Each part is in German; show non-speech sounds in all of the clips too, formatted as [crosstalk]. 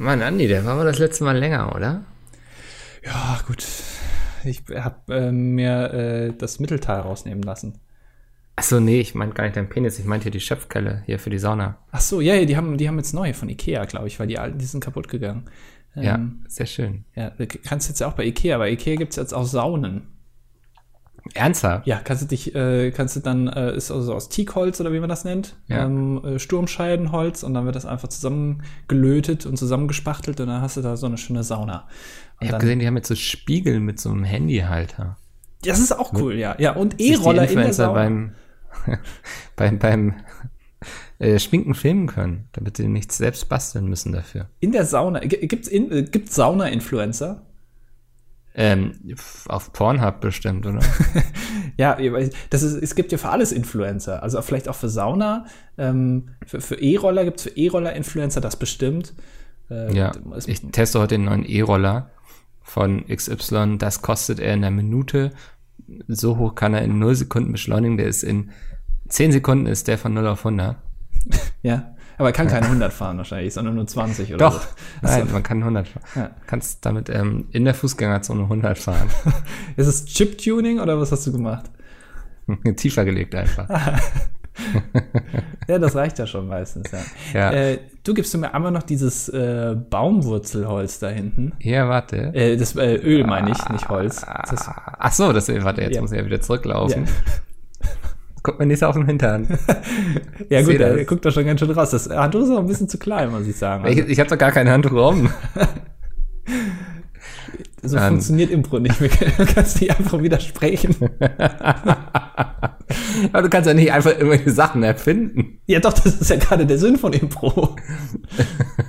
Mann, Andi, der war wohl das letzte Mal länger, oder? Ja, gut. Ich habe äh, mir äh, das Mittelteil rausnehmen lassen. Achso, nee, ich meinte gar nicht deinen Penis, ich meinte hier die Schöpfkelle hier für die Sauna. Ach so, ja, ja, die haben, die haben jetzt neue von Ikea, glaube ich, weil die alten, die sind kaputt gegangen. Ja, Ähm, sehr schön. ja, du kannst jetzt ja auch bei Ikea, bei Ikea gibt's jetzt auch Saunen. Ernsthaft? Ja, kannst du dich, äh, kannst du dann, äh, ist also aus Teakholz oder wie man das nennt, Ja. ähm, äh, Sturmscheidenholz und dann wird das einfach zusammengelötet und zusammengespachtelt und dann hast du da so eine schöne Sauna. Und Ich habe gesehen, die haben jetzt so Spiegel mit so einem Handyhalter. das ist auch cool, ja. Ja, und E-Roller in der Sauna. beim, [laughs] beim, beim äh, Schminken filmen können, damit sie nichts selbst basteln müssen dafür. In der Sauna. G- Gibt's, in, äh, gibt's Sauna-Influencer? Ähm, auf Pornhub bestimmt, oder? [laughs] Ja, das ist, es gibt ja für alles Influencer. Also vielleicht auch für Sauna. Ähm, für für E-Roller gibt's für E-Roller Influencer das bestimmt. Äh, ja, es- ich teste heute den neuen E-Roller von XY. Das kostet er in einer Minute. So hoch kann er in 0 Sekunden beschleunigen. Der ist in 10 Sekunden ist der von 0 auf 100. [laughs] ja, aber er kann keine 100 fahren wahrscheinlich, sondern nur 20 oder Doch, so. nein, Achso. man kann 100 fahren. Ja. Kannst damit ähm, in der Fußgängerzone 100 fahren. [laughs] Ist es Chip-Tuning oder was hast du gemacht? [laughs] Tiefer gelegt einfach. [laughs] Ja, das reicht ja schon meistens, ja. Ja. Äh, du gibst mir einmal noch dieses äh, Baumwurzelholz da hinten. Ja, warte. Äh, das äh, Öl meine ich, nicht Holz. Das, Ach so, das, warte, jetzt Ja. muss ich ja wieder zurücklaufen. Ja. Guck mir nicht auf den Hintern. [laughs] ja gut, er guckt doch schon ganz schön raus. Das Handtuch ist auch ein bisschen zu klein, muss ich sagen. Ich, Also, ich habe doch gar kein Handtuch rum. [laughs] so ähm. funktioniert Impro nicht. Du kannst nicht einfach widersprechen. [laughs] Aber du kannst ja nicht einfach irgendwelche Sachen erfinden. Ja doch, das ist ja gerade der Sinn von Impro.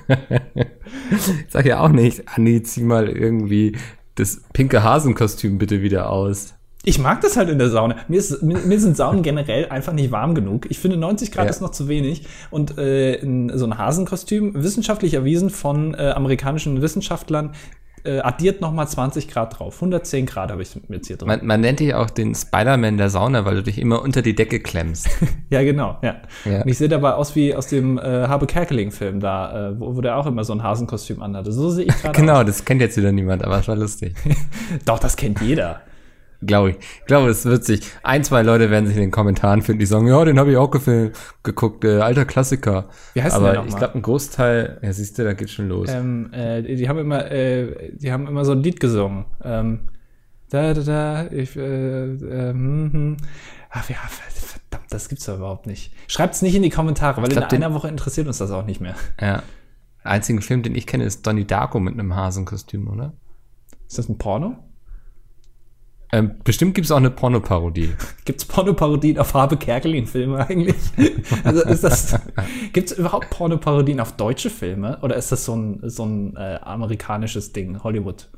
Ich sag ja auch nicht, Andi, zieh mal irgendwie das pinke Hasenkostüm bitte wieder aus. Ich mag das halt in der Sauna. Mir, ist, mir, mir sind Saunen [laughs] generell einfach nicht warm genug. Ich finde 90 Grad Ja. ist noch zu wenig. Und äh, in so ein Hasenkostüm, wissenschaftlich erwiesen von äh, amerikanischen Wissenschaftlern, äh, addiert nochmal 20 Grad drauf. 110 Grad habe ich jetzt hier drin. Man, man nennt dich auch den Spider-Man der Sauna, weil du dich immer unter die Decke klemmst. [laughs] ja, genau. Ja. Ja. Und ich sehe dabei aus wie aus dem äh, Habe Kerkeling-Film da, äh, wo, wo der auch immer so ein Hasenkostüm anhatte. So sehe ich [laughs] gerade genau, das kennt jetzt wieder niemand, aber es war lustig. aus. Doch, das kennt jeder. Glaube ich. Ich glaube, es wird sich. Ein, zwei Leute werden sich in den Kommentaren finden, die sagen, ja, den habe ich auch gefilmt, geguckt, äh, alter Klassiker. Wie heißt Aber der ich glaube, ein Großteil, ja, siehst du, da geht schon los. Ähm, äh, die haben immer, äh, die haben immer so ein Lied gesungen. Ähm, da, da, da, ich, äh, äh, hm, hm. Ach ja, verdammt, das gibt's doch überhaupt nicht. Schreibt's nicht in die Kommentare, weil glaub, in den- einer Woche interessiert uns das auch nicht mehr. Ja. Der einzige Film, den ich kenne, ist Donnie Darko mit einem Hasenkostüm, oder? Ist das ein Porno? Ähm, bestimmt gibt es auch eine Pornoparodie. [laughs] Gibt's Pornoparodien auf Habe Kerkeling-Filme eigentlich? [laughs] also ist das, gibt's überhaupt Pornoparodien auf deutsche Filme? Oder ist das so ein, so ein äh, amerikanisches Ding, Hollywood?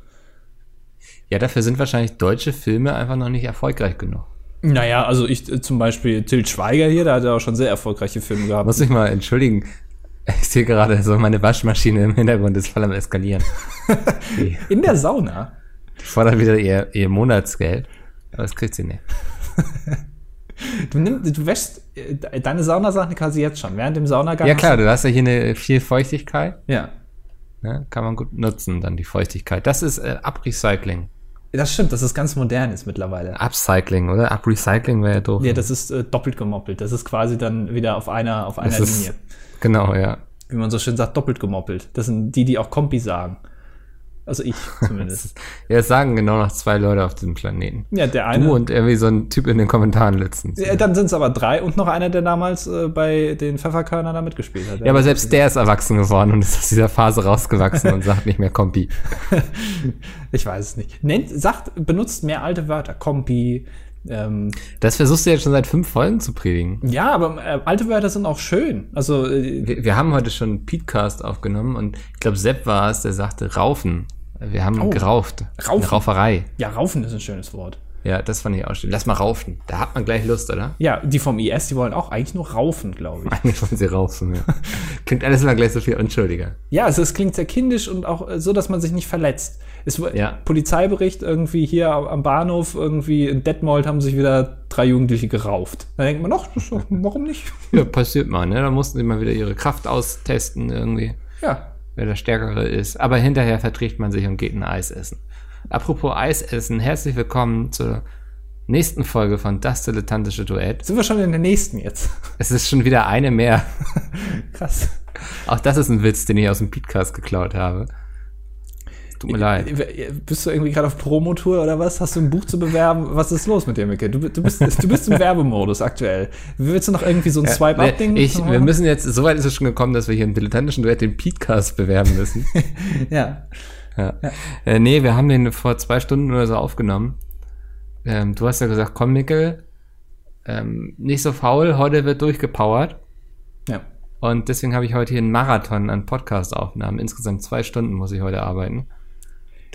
Ja, dafür sind wahrscheinlich deutsche Filme einfach noch nicht erfolgreich genug. Naja, also ich äh, zum Beispiel Til Schweiger hier, der hat ja auch schon sehr erfolgreiche Filme gehabt. Muss ich mal entschuldigen. Ich sehe gerade so, meine Waschmaschine im Hintergrund ist voll am Eskalieren. [laughs] In der Sauna? Fordert wieder ihr, ihr Monatsgeld. Aber das kriegt sie nicht. [laughs] Du, nimm, du wäschst äh, deine Saunasachen quasi jetzt schon, während dem Saunagang. Ja klar, du hast ja hier eine viel Feuchtigkeit. Ja. Ne? Kann man gut nutzen, dann die Feuchtigkeit. Das ist äh, Uprecycling. Das stimmt, das ist ganz modern jetzt mittlerweile. Upcycling, oder? Uprecycling wäre ja doof. Ja, das ist äh, doppelt gemoppelt. Das ist quasi dann wieder auf einer, auf einer Das ist- Linie. Genau, ja. Wie man so schön sagt, doppelt gemoppelt. Das sind die, die auch Kompi sagen. Also ich [laughs] zumindest. Ja, es sagen genau noch zwei Leute auf diesem Planeten. ja, der eine. Du und irgendwie so ein Typ in den Kommentaren letztens. ja, dann sind es aber drei und noch einer, der damals äh, bei den Pfefferkörnern da mitgespielt hat. Ja, aber selbst der ist erwachsen geworden und ist aus dieser Phase rausgewachsen und sagt nicht mehr Kompi. [laughs] Ich weiß es nicht. Nennt, sagt, benutzt mehr alte Wörter. Kompi. Ähm, Das versuchst du jetzt schon seit fünf Folgen zu predigen. ja, aber äh, alte Wörter sind auch schön. Also äh, Wir, wir haben heute schon einen Podcast aufgenommen und ich glaube, Sepp war es, der sagte Raufen. Wir haben Oh. gerauft. Raufen. Eine Rauferei. Ja, Raufen ist ein schönes Wort. Ja, das fand ich auch schön. Lass mal raufen. Da hat man gleich Lust, oder? Ja, die vom IS, die wollen auch eigentlich nur raufen, glaube ich. [laughs] Eigentlich wollen sie raufen, ja. [laughs] Klingt alles immer gleich so viel unschuldiger. Ja, also es klingt sehr kindisch und auch äh, so, dass man sich nicht verletzt. Es Ja. Polizeibericht irgendwie hier am Bahnhof, irgendwie in Detmold haben sich wieder drei Jugendliche gerauft. Da denkt man, ach, [laughs] warum nicht? Ja, passiert mal, ne? Da mussten sie mal wieder ihre Kraft austesten irgendwie. Ja. wer der Stärkere ist. Aber hinterher verträgt man sich und geht ein Eis essen. Apropos Eis essen, herzlich willkommen zur nächsten Folge von Das Dilettantische Duett. Sind wir schon in der nächsten jetzt? Es ist schon wieder eine mehr. [laughs] Krass. Auch das ist ein Witz, den ich aus dem Podcast geklaut habe. Tut mir leid. Bist du irgendwie gerade auf Promotour oder was? Hast du ein Buch zu bewerben? Was ist los mit dir, Micke? Du, du, bist, du bist im [laughs] Werbemodus aktuell. Willst du noch irgendwie so ein Swipe-Up-Ding? Wir müssen jetzt, so weit ist es schon gekommen, dass wir hier im dilettantischen Duett den Podcast bewerben müssen. [laughs] ja. Ja. ja. Äh, nee, wir haben den vor zwei Stunden oder so aufgenommen. Ähm, du hast ja gesagt, komm, Mickel, ähm, nicht so faul, heute wird durchgepowert. Ja. Und deswegen habe ich heute hier einen Marathon an Podcast-Aufnahmen. Insgesamt zwei Stunden muss ich heute arbeiten.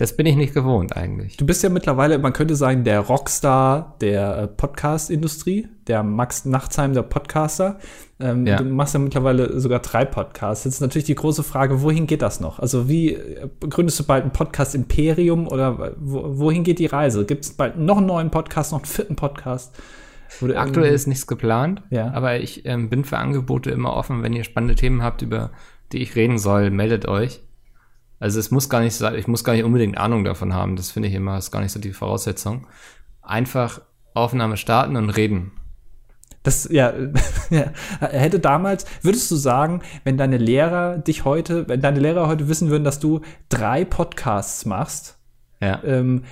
Das bin ich nicht gewohnt eigentlich. Du bist ja mittlerweile, man könnte sagen, der Rockstar der äh, Podcast-Industrie, der Max Nachtsheim der Podcaster. Ähm, ja. Du machst ja mittlerweile sogar drei Podcasts. Jetzt ist natürlich die große Frage, wohin geht das noch? Also wie äh, gründest du bald ein Podcast-Imperium oder wo, wohin geht die Reise? Gibt es bald noch einen neuen Podcast, noch einen vierten Podcast? Aktuell ist nichts geplant, ja. aber ich ähm, bin für Angebote immer offen. Wenn ihr spannende Themen habt, über die ich reden soll, meldet euch. Also es muss gar nicht sein, ich muss gar nicht unbedingt Ahnung davon haben. Das finde ich immer, ist gar nicht so die Voraussetzung. Einfach Aufnahme starten und reden. Das, ja, [laughs] ja, hätte damals, würdest du sagen, wenn deine Lehrer dich heute, wenn deine Lehrer heute wissen würden, dass du drei Podcasts machst, ja. ähm,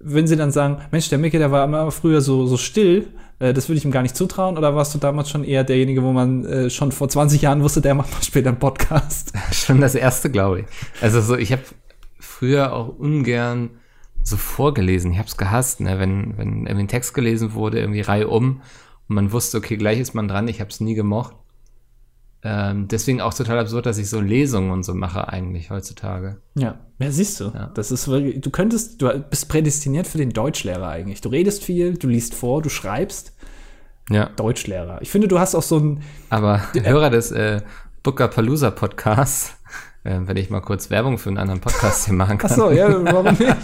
würden sie dann sagen, Mensch, der Micke, der war immer früher so, so still, das würde ich ihm gar nicht zutrauen, oder warst du damals schon eher derjenige, wo man äh, schon vor 20 Jahren wusste, der macht mal später einen Podcast? [laughs] schon das erste, glaube ich. Also so, ich habe früher auch ungern so vorgelesen. Ich habe es gehasst, ne? wenn, wenn irgendwie ein Text gelesen wurde, irgendwie Reihe um und man wusste, okay, gleich ist man dran. Ich habe es nie gemocht. Ähm, deswegen auch total absurd, dass ich so Lesungen und so mache eigentlich heutzutage. Ja, ja siehst du. Ja. Das ist wirklich, du könntest, du bist prädestiniert für den Deutschlehrer eigentlich. Du redest viel, du liest vor, du schreibst. Ja. Deutschlehrer. Ich finde, du hast auch so ein. Aber äh, [laughs] Hörer des äh, Booker Palooza Podcasts, [laughs] äh, wenn ich mal kurz Werbung für einen anderen Podcast hier machen kann. Ach so, ja, warum nicht?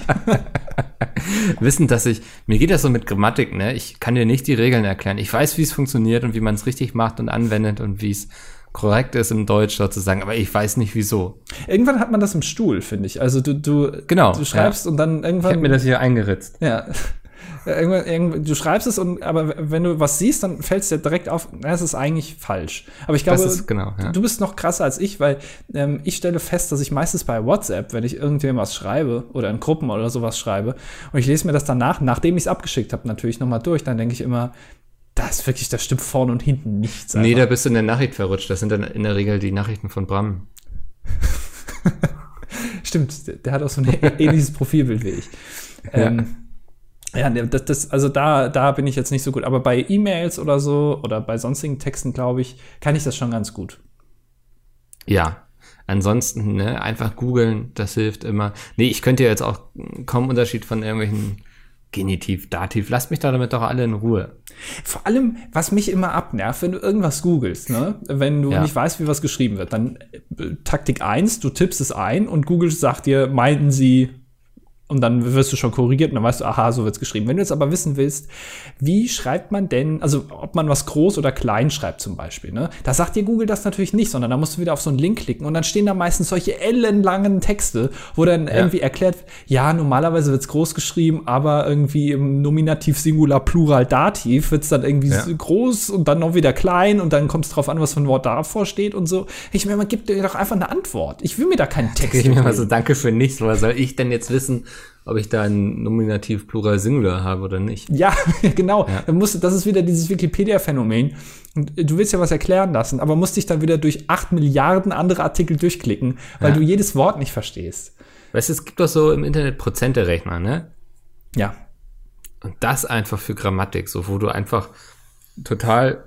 [laughs] Wissen, dass ich, mir geht das so mit Grammatik, ne? Ich kann dir nicht die Regeln erklären. Ich weiß, wie es funktioniert und wie man es richtig macht und anwendet und wie es korrekt ist im Deutsch sozusagen, aber ich weiß nicht wieso. Irgendwann hat man das im Stuhl, finde ich. Also du, du, genau, du schreibst ja. und dann irgendwann. Ich habe mir das hier eingeritzt. Ja. Irgendwann, irgendwann, du schreibst es und aber wenn du was siehst, dann fällt es dir direkt auf, das ist eigentlich falsch. Aber ich glaube, genau, ja. du bist noch krasser als ich, weil ähm, ich stelle fest, dass ich meistens bei WhatsApp, wenn ich irgendwem was schreibe oder in Gruppen oder sowas schreibe und ich lese mir das danach, nachdem ich es abgeschickt habe, natürlich nochmal durch, dann denke ich immer, da ist wirklich, da stimmt vorne und hinten nichts. Einfach. Nee, da bist du in der Nachricht verrutscht. Das sind dann in der Regel die Nachrichten von Bram. [laughs] stimmt, der hat auch so ein [laughs] ähnliches Profilbild wie ich. Ähm, ja, das, das, also da, da bin ich jetzt nicht so gut. Aber bei E-Mails oder so oder bei sonstigen Texten, glaube ich, kann ich das schon ganz gut. Ja, ansonsten, ne, einfach googeln, das hilft immer. Nee, ich könnte jetzt auch kaum Unterschied von irgendwelchen Genitiv, Dativ, lasst mich da damit doch alle in Ruhe. Vor allem, was mich immer abnervt, wenn du irgendwas googelst, ne? wenn du ja. nicht weißt, wie was geschrieben wird, dann äh, Taktik 1, du tippst es ein und Google sagt dir, meinten sie und dann wirst du schon korrigiert und dann weißt du, aha, so wird's geschrieben. Wenn du jetzt aber wissen willst, wie schreibt man denn, also ob man was groß oder klein schreibt zum Beispiel, ne? Da sagt dir Google das natürlich nicht, sondern da musst du wieder auf so einen Link klicken und dann stehen da meistens solche ellenlangen Texte, wo dann ja. irgendwie erklärt, ja, normalerweise wird's groß geschrieben, aber irgendwie im Nominativ, Singular, Plural, Dativ wird's dann irgendwie ja. groß und dann noch wieder klein und dann kommt es drauf an, was für ein Wort davor steht und so. Ich meine, man gibt dir doch einfach eine Antwort. Ich will mir da keinen [laughs] Text. Ich mir mal so, danke für nichts, woher soll ich denn jetzt wissen, ob ich da ein Nominativ Plural Singular habe oder nicht. Ja, [laughs] genau. Ja. Musst, das ist wieder dieses Wikipedia-Phänomen. Du willst ja was erklären lassen, aber musst dich dann wieder durch acht Milliarden andere Artikel durchklicken, weil ja. du jedes Wort nicht verstehst. Weißt du, es gibt doch so im Internet Prozenterechner, ne? Ja. Und das einfach für Grammatik, so wo du einfach total,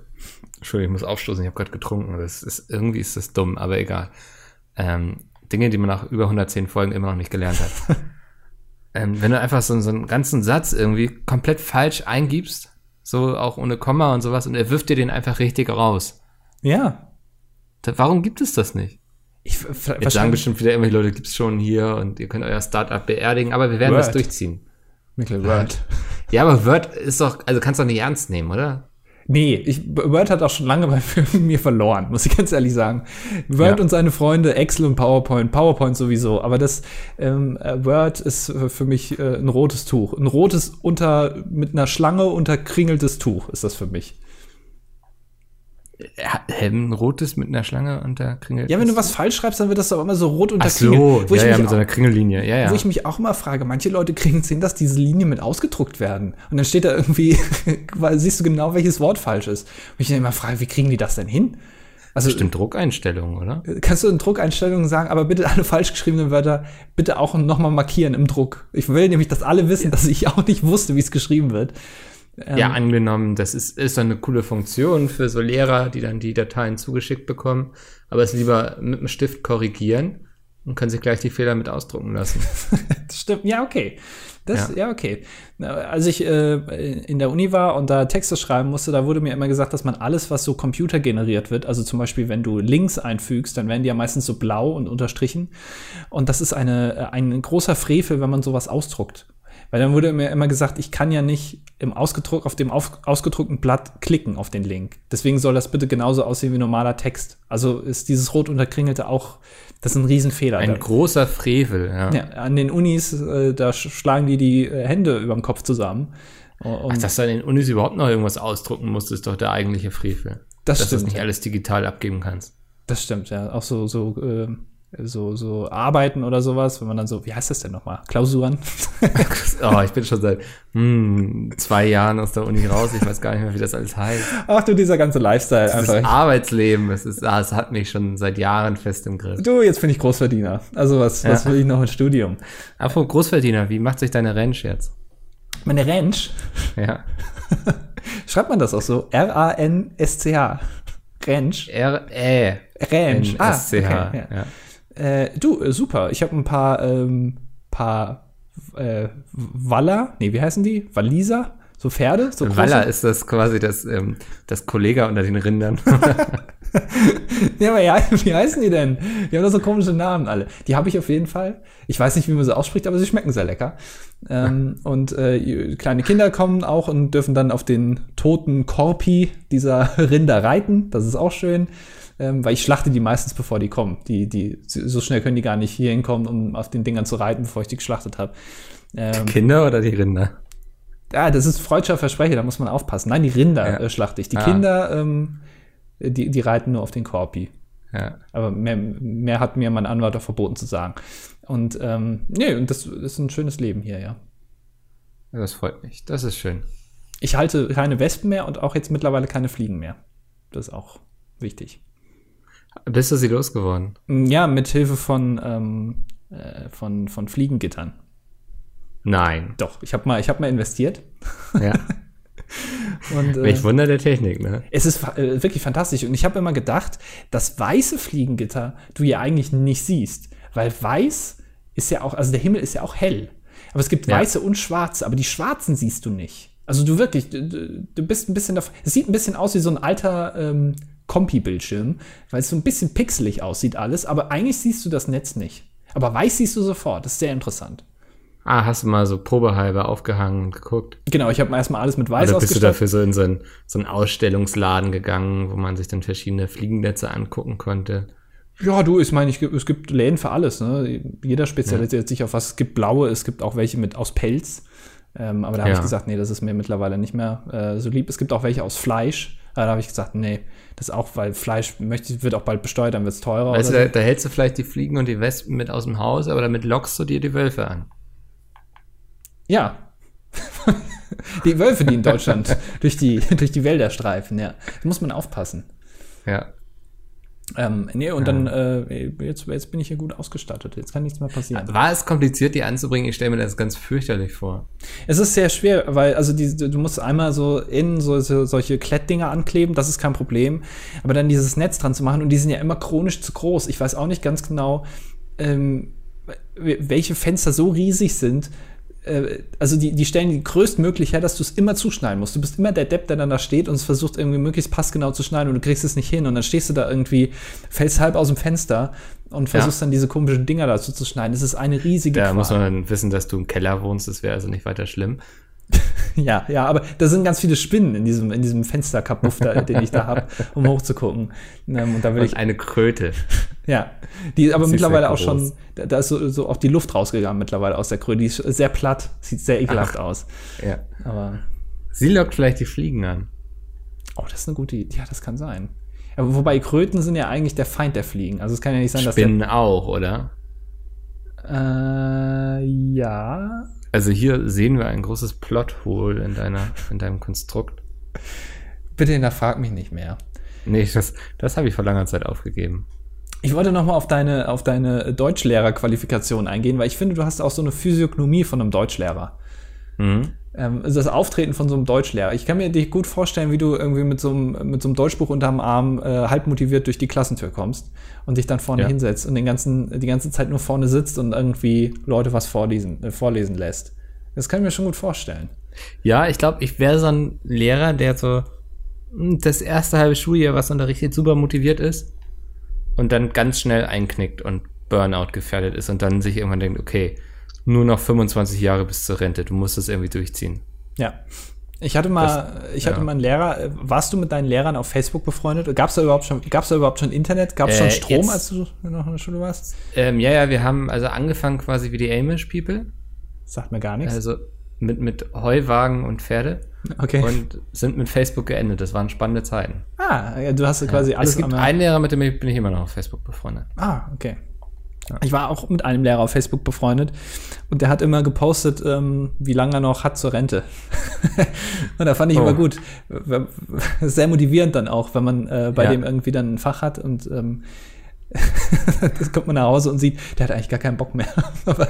Entschuldigung, ich muss aufstoßen, ich habe gerade getrunken, das ist, irgendwie ist das dumm, aber egal. Ähm, Dinge, die man nach über 110 Folgen immer noch nicht gelernt hat. [laughs] ähm, wenn du einfach so, so einen ganzen Satz irgendwie komplett falsch eingibst, so auch ohne Komma und sowas, und er wirft dir den einfach richtig raus. Ja. Da, warum gibt es das nicht? Ich, Jetzt sagen bestimmt wieder irgendwelche Leute, gibt's schon hier und ihr könnt euer Startup beerdigen, aber wir werden Word. das durchziehen. Mikkel Word. Ja, aber Word ist doch, also kannst du doch nicht ernst nehmen, oder? Nee, ich, Word hat auch schon lange bei [laughs] mir verloren, muss ich ganz ehrlich sagen. Word Ja. und seine Freunde, Excel und PowerPoint, PowerPoint sowieso, aber das ähm, äh, Word ist äh, für mich äh, ein rotes Tuch. Ein rotes unter mit einer Schlange unterkringeltes Tuch ist das für mich. Ja, ein rotes mit einer Schlange und da kringelt. Ja, wenn du was falsch schreibst, dann wird das doch immer so rot Ach unterkringelt. so, wo, ich ja, ja, mich mit so einer Kringellinie. Ja, ja. wo ich mich auch immer frage, manche Leute kriegen es hin, dass diese Linien mit ausgedruckt werden. Und dann steht da irgendwie, [laughs] weil siehst du genau, welches Wort falsch ist. Und ich dann immer frage, wie kriegen die das denn hin? Also Bestimmt Druckeinstellungen, oder? kannst du in Druckeinstellungen sagen, aber bitte alle falsch geschriebenen Wörter bitte auch nochmal markieren im Druck. Ich will nämlich, dass alle wissen, dass ich auch nicht wusste, wie es geschrieben wird. Ähm, Ja, angenommen, das ist, ist dann eine coole Funktion für so Lehrer, die dann die Dateien zugeschickt bekommen, aber es lieber mit dem Stift korrigieren und können sich gleich die Fehler mit ausdrucken lassen. [laughs] Das stimmt. Ja, okay. Das, ja. Ja. okay. Als ich äh, in der Uni war und da Texte schreiben musste, da wurde mir immer gesagt, dass man alles, was so computergeneriert wird, also zum Beispiel, wenn du Links einfügst, dann werden die ja meistens so blau und unterstrichen. Und das ist eine, äh, ein großer Frevel, wenn man sowas ausdruckt. Weil dann wurde mir immer gesagt, ich kann ja nicht im ausgedruck, auf dem auf, ausgedruckten Blatt klicken auf den Link. Deswegen soll das bitte genauso aussehen wie normaler Text. Also ist dieses rot unterkringelte auch, das ist ein Riesenfehler. Ein Da- großer Frevel, ja. ja, an den Unis, äh, da sch- schlagen die die äh, Hände über den Kopf zusammen. Und Ach, dass du an den Unis überhaupt noch irgendwas ausdrucken musst, ist doch der eigentliche Frevel. das dass du es stimmt. nicht alles digital abgeben kannst. Das stimmt, ja. Auch so, so, äh, so, so Arbeiten oder sowas, wenn man dann so, wie heißt das denn nochmal? Klausuren? [laughs] Oh, ich bin schon seit hm, zwei Jahren aus der Uni raus. Ich weiß gar nicht mehr, wie das alles heißt. Ach du, dieser ganze Lifestyle Das einfach. Arbeitsleben, es ist, ah, es hat mich schon seit Jahren fest im Griff. Du, jetzt bin ich Großverdiener. Also was, was Ja. will ich noch im Studium? Apropos Großverdiener, wie macht sich deine Ranch jetzt? Meine Ranch, Ja. [laughs] schreibt man das auch so? R-A-N-S-C-H. Ranch. R, Ä, Ranch. N, S, C, H. okay, ja. ja. Äh, du, äh, super. Ich habe ein paar, ähm, paar äh, Waller, nee, wie heißen die? Waliser? So Pferde? So? Waller ist das quasi das, ähm, das Kollega unter den Rindern. [laughs] [laughs] [laughs] Ja, aber ja, wie heißen die denn? Die haben doch so komische Namen alle. Die habe ich auf jeden Fall. Ich weiß nicht, wie man sie ausspricht, aber sie schmecken sehr lecker. Ähm, und äh, kleine Kinder kommen auch und dürfen dann auf den toten Korpi dieser [laughs] Rinder reiten. Das ist auch schön. Ähm, weil ich schlachte die meistens, bevor die kommen. Die, die, so schnell können die gar nicht hier hinkommen, um auf den Dingern zu reiten, bevor ich die geschlachtet habe. Ähm, Kinder oder die Rinder? ja, das ist freudscher Versprecher, da muss man aufpassen. Nein, die Rinder Ja. äh, schlachte ich. Die Ah. Kinder, ähm, die, die reiten nur auf den Korpi. Ja. Aber mehr, mehr hat mir mein Anwalt auch verboten zu sagen. Und ähm, nee, und das ist ein schönes Leben hier, ja. Das freut mich. Das ist schön. Ich halte keine Wespen mehr und auch jetzt mittlerweile keine Fliegen mehr. Das ist auch wichtig. Bist du sie losgeworden? Ja, mit Hilfe von, ähm, äh, von, von Fliegengittern. Nein. Doch, ich habe mal, ich hab mal investiert. Ja. [laughs] [laughs] Und, äh, Welch Wunder der Technik, ne? Es ist äh, wirklich fantastisch. Und ich habe immer gedacht, dass weiße Fliegengitter du ja eigentlich nicht siehst. Weil weiß ist ja auch, also der Himmel ist ja auch hell. Aber es gibt Ja. weiße und schwarze, aber die schwarzen siehst du nicht. Also du wirklich, du, du du bist ein bisschen, davon- es sieht ein bisschen aus wie so ein alter ähm, Kompi-Bildschirm, weil es so ein bisschen pixelig aussieht alles, aber eigentlich siehst du das Netz nicht. Aber weiß siehst du sofort, das ist sehr interessant. Ah, hast du mal so probehalber aufgehangen und geguckt? Genau, ich habe erstmal alles mit weiß Oder bist du dafür so in so einen, so einen Ausstellungsladen gegangen, wo man sich dann verschiedene Fliegennetze angucken konnte? Ja, du, ich meine, ich, es gibt Läden für alles. Ne? Jeder spezialisiert sich auf was. Es gibt blaue, es gibt auch welche mit aus Pelz. Ähm, aber da habe Ja. ich gesagt, nee, das ist mir mittlerweile nicht mehr äh, so lieb. Es gibt auch welche aus Fleisch. Aber da habe ich gesagt, nee, das auch, weil Fleisch möchte, wird auch bald besteuert, dann wird es teurer. Weißt du, oder da, da hältst du vielleicht die Fliegen und die Wespen mit aus dem Haus, aber damit lockst du dir die Wölfe an. Ja. die Wölfe, die in Deutschland [laughs] durch, die, durch die Wälder streifen, ja. Da muss man aufpassen. Ja. Ähm, nee, und dann, äh, jetzt, jetzt bin ich hier gut ausgestattet. Jetzt kann nichts mehr passieren. War es kompliziert, die anzubringen? Ich stelle mir das ganz fürchterlich vor. Es ist sehr schwer, weil also die, du musst einmal so in so, so solche Klettdinger ankleben, das ist kein Problem. Aber dann dieses Netz dran zu machen und die sind ja immer chronisch zu groß. Ich weiß auch nicht ganz genau, ähm, welche Fenster so riesig sind. Äh, also die, die stellen die größtmöglich her, dass du es immer zuschneiden musst. Du bist immer der Depp, der dann da steht und es versucht irgendwie möglichst passgenau zu schneiden und du kriegst es nicht hin und dann stehst du da irgendwie, fällst halb aus dem Fenster und versuchst dann diese komischen Dinger dazu zu schneiden. Es ist eine riesige Da Qual. muss man dann wissen, dass du im Keller wohnst. Das wäre also nicht weiter schlimm. [laughs] Ja, ja, aber da sind ganz viele Spinnen in diesem, in diesem Fensterkapuff, den ich da habe, [laughs] um hochzugucken. Ähm, und da will Und ich, eine Kröte. [laughs] ja, die ist aber Sie ist mittlerweile sehr auch schon, da, da ist so, so auch die Luft rausgegangen mittlerweile aus der Kröte. Die ist sehr platt, sieht sehr ekelhaft aus. Ja. Aber, Sie lockt vielleicht die Fliegen an. oh, das ist eine gute Idee. Ja, das kann sein. Aber wobei Kröten sind ja eigentlich der Feind der Fliegen. Also es kann ja nicht sein, dass Spinnen auch, oder? der, äh, ja, Also hier sehen wir ein großes Plothole in deiner, in deinem Konstrukt. bitte hinterfrag mich nicht mehr. Nee, das, das habe ich vor langer Zeit aufgegeben. Ich wollte noch mal auf deine, auf deine Deutschlehrerqualifikation eingehen, weil ich finde, du hast auch so eine Physiognomie von einem Deutschlehrer. Mhm. Ähm, also das Auftreten von so einem Deutschlehrer. Ich kann mir dich gut vorstellen, wie du irgendwie mit so einem, mit so einem Deutschbuch unterm Arm äh, halb motiviert durch die Klassentür kommst und dich dann vorne Ja. hinsetzt und den ganzen, die ganze Zeit nur vorne sitzt und irgendwie Leute was vorlesen, äh, vorlesen lässt. Das kann ich mir schon gut vorstellen. Ja, ich glaube, ich wäre so ein Lehrer, der so hm, das erste halbe Schuljahr, was unterrichtet, super motiviert ist und dann ganz schnell einknickt und Burnout gefährdet ist und dann sich irgendwann denkt, okay, nur noch 25 Jahre bis zur Rente, du musst das irgendwie durchziehen. Ja. Ich hatte mal, ich hatte ja. mal einen Lehrer. äh, Warst du mit deinen Lehrern auf Facebook befreundet? Gab es da überhaupt schon, gab's da überhaupt schon Internet? Gab es schon Äh, Strom, jetzt- als du noch in der Schule warst? Ähm, ja, ja, wir haben also angefangen quasi wie die Amish People, Sagt mir gar nichts. also mit, mit Heuwagen und Pferde okay. und sind mit Facebook geendet. Das waren spannende Zeiten. ah, ja, du hast quasi alles es gibt einen Lehrer, mit dem ich- bin ich immer noch auf Facebook befreundet. Ah, okay. Ich war auch mit einem Lehrer auf Facebook befreundet und der hat immer gepostet, ähm, wie lange er noch hat zur Rente. [laughs] und da fand ich Oh. immer gut. Sehr motivierend dann auch, wenn man äh, bei Ja. dem irgendwie dann ein Fach hat und ähm, [laughs] das kommt man nach Hause und sieht, der hat eigentlich gar keinen Bock mehr. [laughs] Aber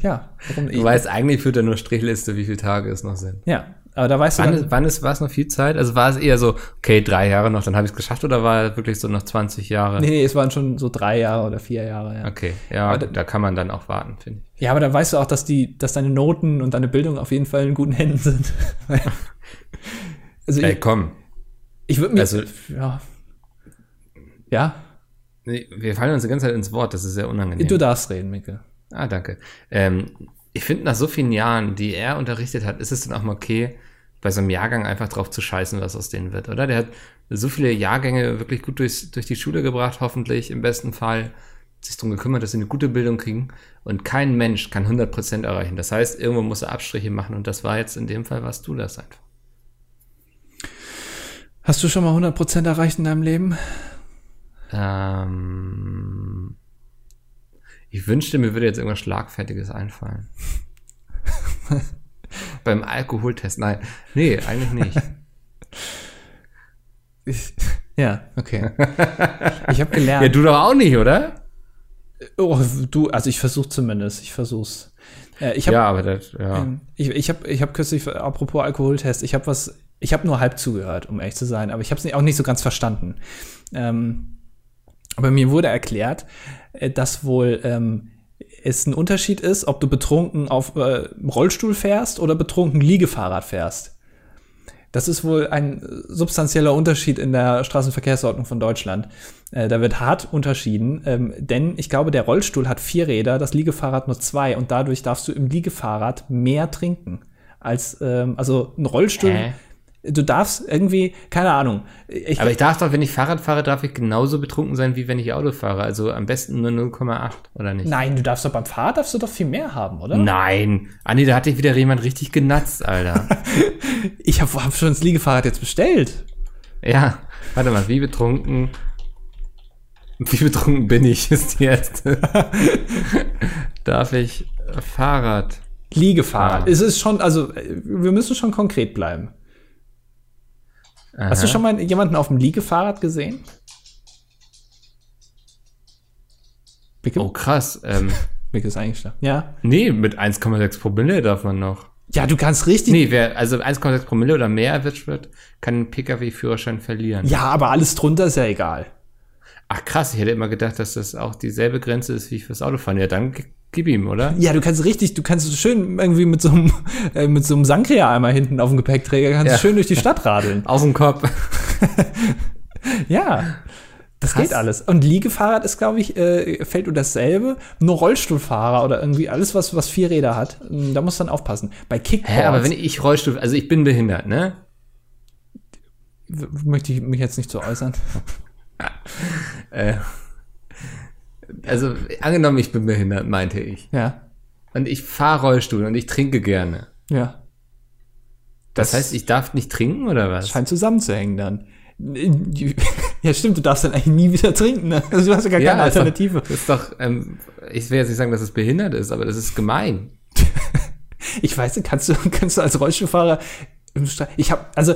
ja, warum Du weißt, eigentlich führt er nur Strichliste, wie viele Tage es noch sind. Ja, aber da weißt du Wann, dann, ist, wann ist, war es noch viel Zeit? Also war es eher so, okay, drei Jahre noch, dann habe ich es geschafft oder war es wirklich so noch 20 Jahre? nee, nee, es waren schon so drei Jahre oder vier Jahre, ja. Okay, ja, da- da kann man dann auch warten, finde ich. Ja, aber da weißt du auch, dass die, dass deine Noten und deine Bildung auf jeden Fall in guten Händen sind. [laughs] also Ey, ich, komm, ich würde mir, also- ja, ja, nee, wir fallen uns die ganze Zeit ins Wort, das ist sehr unangenehm. du darfst reden, Mikkel. Ah, danke. Ähm, ich finde, nach so vielen Jahren, die er unterrichtet hat, ist es dann auch mal okay, bei so einem Jahrgang einfach drauf zu scheißen, was aus denen wird, oder? Der hat so viele Jahrgänge wirklich gut durchs, durch die Schule gebracht, hoffentlich, im besten Fall, sich darum gekümmert, dass sie eine gute Bildung kriegen. Und kein Mensch kann 100% erreichen. Das heißt, irgendwo muss er Abstriche machen und das war jetzt in dem Fall, warst du das einfach. Hast du schon mal 100% erreicht in deinem Leben? Ähm, ich wünschte, mir würde jetzt irgendwas Schlagfertiges einfallen. [laughs] Beim Alkoholtest, nein. Nee, eigentlich nicht. Ich, ja, okay. Ich habe gelernt. Ja, du doch auch nicht, oder? oh, du, also ich versuche zumindest, ich versuch's. Äh, ich habe Ja, aber das, ja. Ähm, Ich, ich habe ich hab kürzlich, apropos Alkoholtest, ich habe was, ich habe nur halb zugehört, um ehrlich zu sein, aber ich habe es auch nicht so ganz verstanden. Ähm, aber mir wurde erklärt, dass wohl ähm, es ein Unterschied ist, ob du betrunken auf äh, Rollstuhl fährst oder betrunken Liegefahrrad fährst. Das ist wohl ein substanzieller Unterschied in der Straßenverkehrsordnung von Deutschland. Äh, da wird hart unterschieden, ähm, denn ich glaube, der Rollstuhl hat vier Räder, das Liegefahrrad nur zwei und dadurch darfst du im Liegefahrrad mehr trinken als ähm, also ein Rollstuhl. Hä? Du darfst irgendwie, keine Ahnung. Ich, Aber ich darf doch, wenn ich Fahrrad fahre, darf ich genauso betrunken sein, wie wenn ich Auto fahre. Also am besten nur 0,8, oder nicht? nein, du darfst doch beim Fahrrad darfst du doch viel mehr haben, oder? Nein. Andi, da hat dich wieder jemand richtig genatzt, Alter. [laughs] Ich habe hab schon das Liegefahrrad jetzt bestellt. ja, warte mal, wie betrunken. Wie betrunken bin ich, ist die erste. darf ich Fahrrad? Liegefahrrad. Ah. Es ist schon, also wir müssen schon konkret bleiben. Hast du Aha. schon mal jemanden auf dem Liegefahrrad gesehen? Bicke? Oh, krass. Ähm, [laughs] Bicke ist eingeschlafen. Ja. nee, mit 1,6 Promille darf man noch. Ja, du kannst richtig. Nee, wer also 1,6 Promille oder mehr erwischt wird, kann einen Pkw-Führerschein verlieren. Ja, aber alles drunter ist ja egal. Ach krass, ich hätte immer gedacht, dass das auch dieselbe Grenze ist wie fürs Autofahren. Ja, dann gib ihm, oder? Ja, du kannst richtig, du kannst schön irgendwie mit so einem, [laughs] äh, mit so einem Sangria-Eimer hinten auf dem Gepäckträger, kannst Ja. schön durch die Stadt radeln. [laughs] Auf den Kopf. [laughs] Ja. Das Krass. geht alles. Und Liegefahrrad ist, glaube ich, äh, fällt unter dasselbe. Nur Rollstuhlfahrer oder irgendwie alles, was, was vier Räder hat. ähm, Da muss dann aufpassen. Bei Kickboards Hä, aber wenn ich Rollstuhl, also ich bin behindert, ne? möchte ich mich jetzt nicht so äußern. Äh, also angenommen, ich bin behindert, meinte ich. Ja, Und ich fahre Rollstuhl und ich trinke gerne. ja. Das, heißt, ich darf nicht trinken oder was? scheint zusammenzuhängen dann. [laughs] Ja, stimmt, du darfst dann eigentlich nie wieder trinken. Ne? Also du hast ja gar keine ist doch- Alternative. Das ist doch, ähm, ich will jetzt nicht sagen, dass es behindert ist, aber das ist gemein. [laughs] Ich weiß nicht, kannst du, [laughs] kannst du als Rollstuhlfahrer im Stre ich habe, also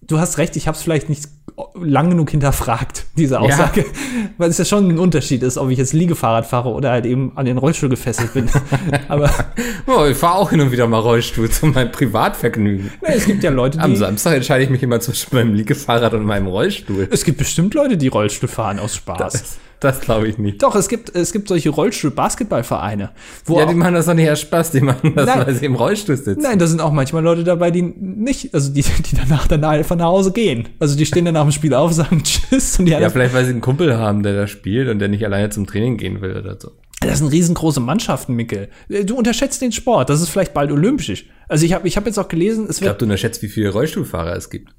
du hast recht, ich habe es vielleicht nicht lang genug hinterfragt, diese Aussage, weil es ja schon ein Unterschied ist, ob ich jetzt Liegefahrrad fahre oder halt eben an den Rollstuhl gefesselt bin. [laughs] Aber Oh, ich fahre auch hin und wieder mal Rollstuhl zu meinem Privatvergnügen. ne, es gibt ja Leute, Am die Samstag entscheide ich mich immer zwischen meinem Liegefahrrad und meinem Rollstuhl. es gibt bestimmt Leute, die Rollstuhl fahren aus Spaß. Das, [laughs] das glaube ich nicht. Doch, es gibt, es gibt solche Rollstuhl-Basketballvereine, Ja, die machen das doch nicht aus Spaß, die machen das, Nein. weil sie im Rollstuhl sitzen. Nein, da sind auch manchmal Leute dabei, die nicht, also die, die danach dann einfach nach Hause gehen. Also die stehen dann nach dem Spiel auf, sagen Tschüss und die Ja, vielleicht weil sie einen Kumpel haben, der da spielt und der nicht alleine zum Training gehen will oder so. das sind riesengroße Mannschaften, Mikkel. Du unterschätzt den Sport, das ist vielleicht bald olympisch. Also ich habe ich hab jetzt auch gelesen, es Ich glaube, wird, du unterschätzt, wie viele Rollstuhlfahrer es gibt.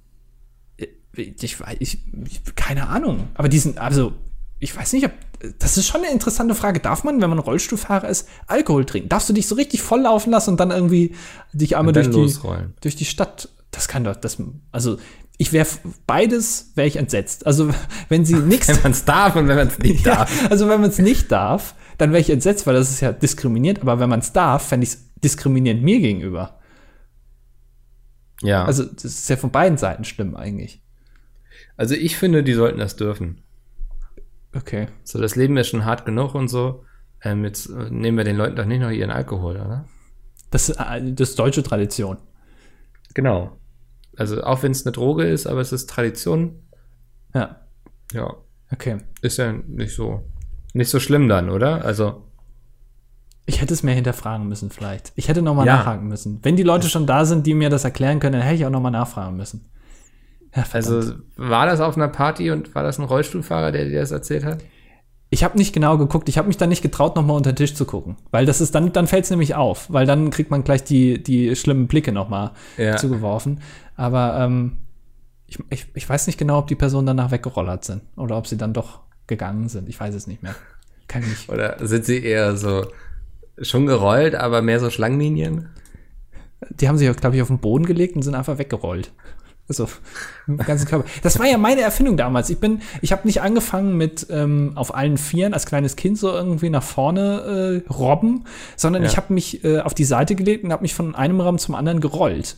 ich, weiß- ich, ich, keine Ahnung, aber die sind, also ich weiß nicht, ob, das ist schon eine interessante Frage. Darf man, wenn man Rollstuhlfahrer ist, Alkohol trinken? Darfst du dich so richtig voll laufen lassen und dann irgendwie dich einmal durch die, durch die Stadt. Das kann doch, das, also ich wäre beides, wäre ich entsetzt. Also wenn sie [laughs] nichts, Wenn man es darf und wenn man es nicht ja, darf. also wenn man es nicht darf, dann wäre ich entsetzt, weil das ist ja diskriminiert. Aber wenn man es darf, fände ich es diskriminierend mir gegenüber. Ja. Also das ist ja von beiden Seiten schlimm eigentlich. also ich finde, die sollten das dürfen. Okay. So, das Leben ist schon hart genug und so. Ähm, jetzt äh, nehmen wir den Leuten doch nicht noch ihren Alkohol, oder? Das, äh, das ist deutsche Tradition. Genau. Also auch wenn es eine Droge ist, aber es ist Tradition. Ja. Ja, Okay. ist ja nicht so nicht so schlimm dann, oder? Also Ich hätte es mehr hinterfragen müssen, vielleicht. Ich hätte nochmal Ja. nachhaken müssen. Wenn die Leute schon da sind, die mir das erklären können, dann hätte ich auch nochmal nachfragen müssen. Ja, also war das auf einer Party und war das ein Rollstuhlfahrer, der dir das erzählt hat? Ich habe nicht genau geguckt. Ich habe mich dann nicht getraut, nochmal unter den Tisch zu gucken. Weil das ist dann, dann fällt es nämlich auf. Weil dann kriegt man gleich die, die schlimmen Blicke nochmal Ja. zugeworfen. Aber ähm, ich, ich, ich weiß nicht genau, ob die Personen danach weggerollert sind. Oder ob sie dann doch gegangen sind. Ich weiß es nicht mehr. Kann ich nicht. Oder sind sie eher so schon gerollt, aber mehr so Schlangenlinien? Die haben sich, glaube ich, auf den Boden gelegt und sind einfach weggerollt. Also, im ganzen Körper. Das war ja meine Erfindung damals. Ich bin, ich habe nicht angefangen mit ähm, auf allen Vieren als kleines Kind so irgendwie nach vorne äh, robben, sondern Ja. ich habe mich äh, auf die Seite gelegt und habe mich von einem Raum zum anderen gerollt.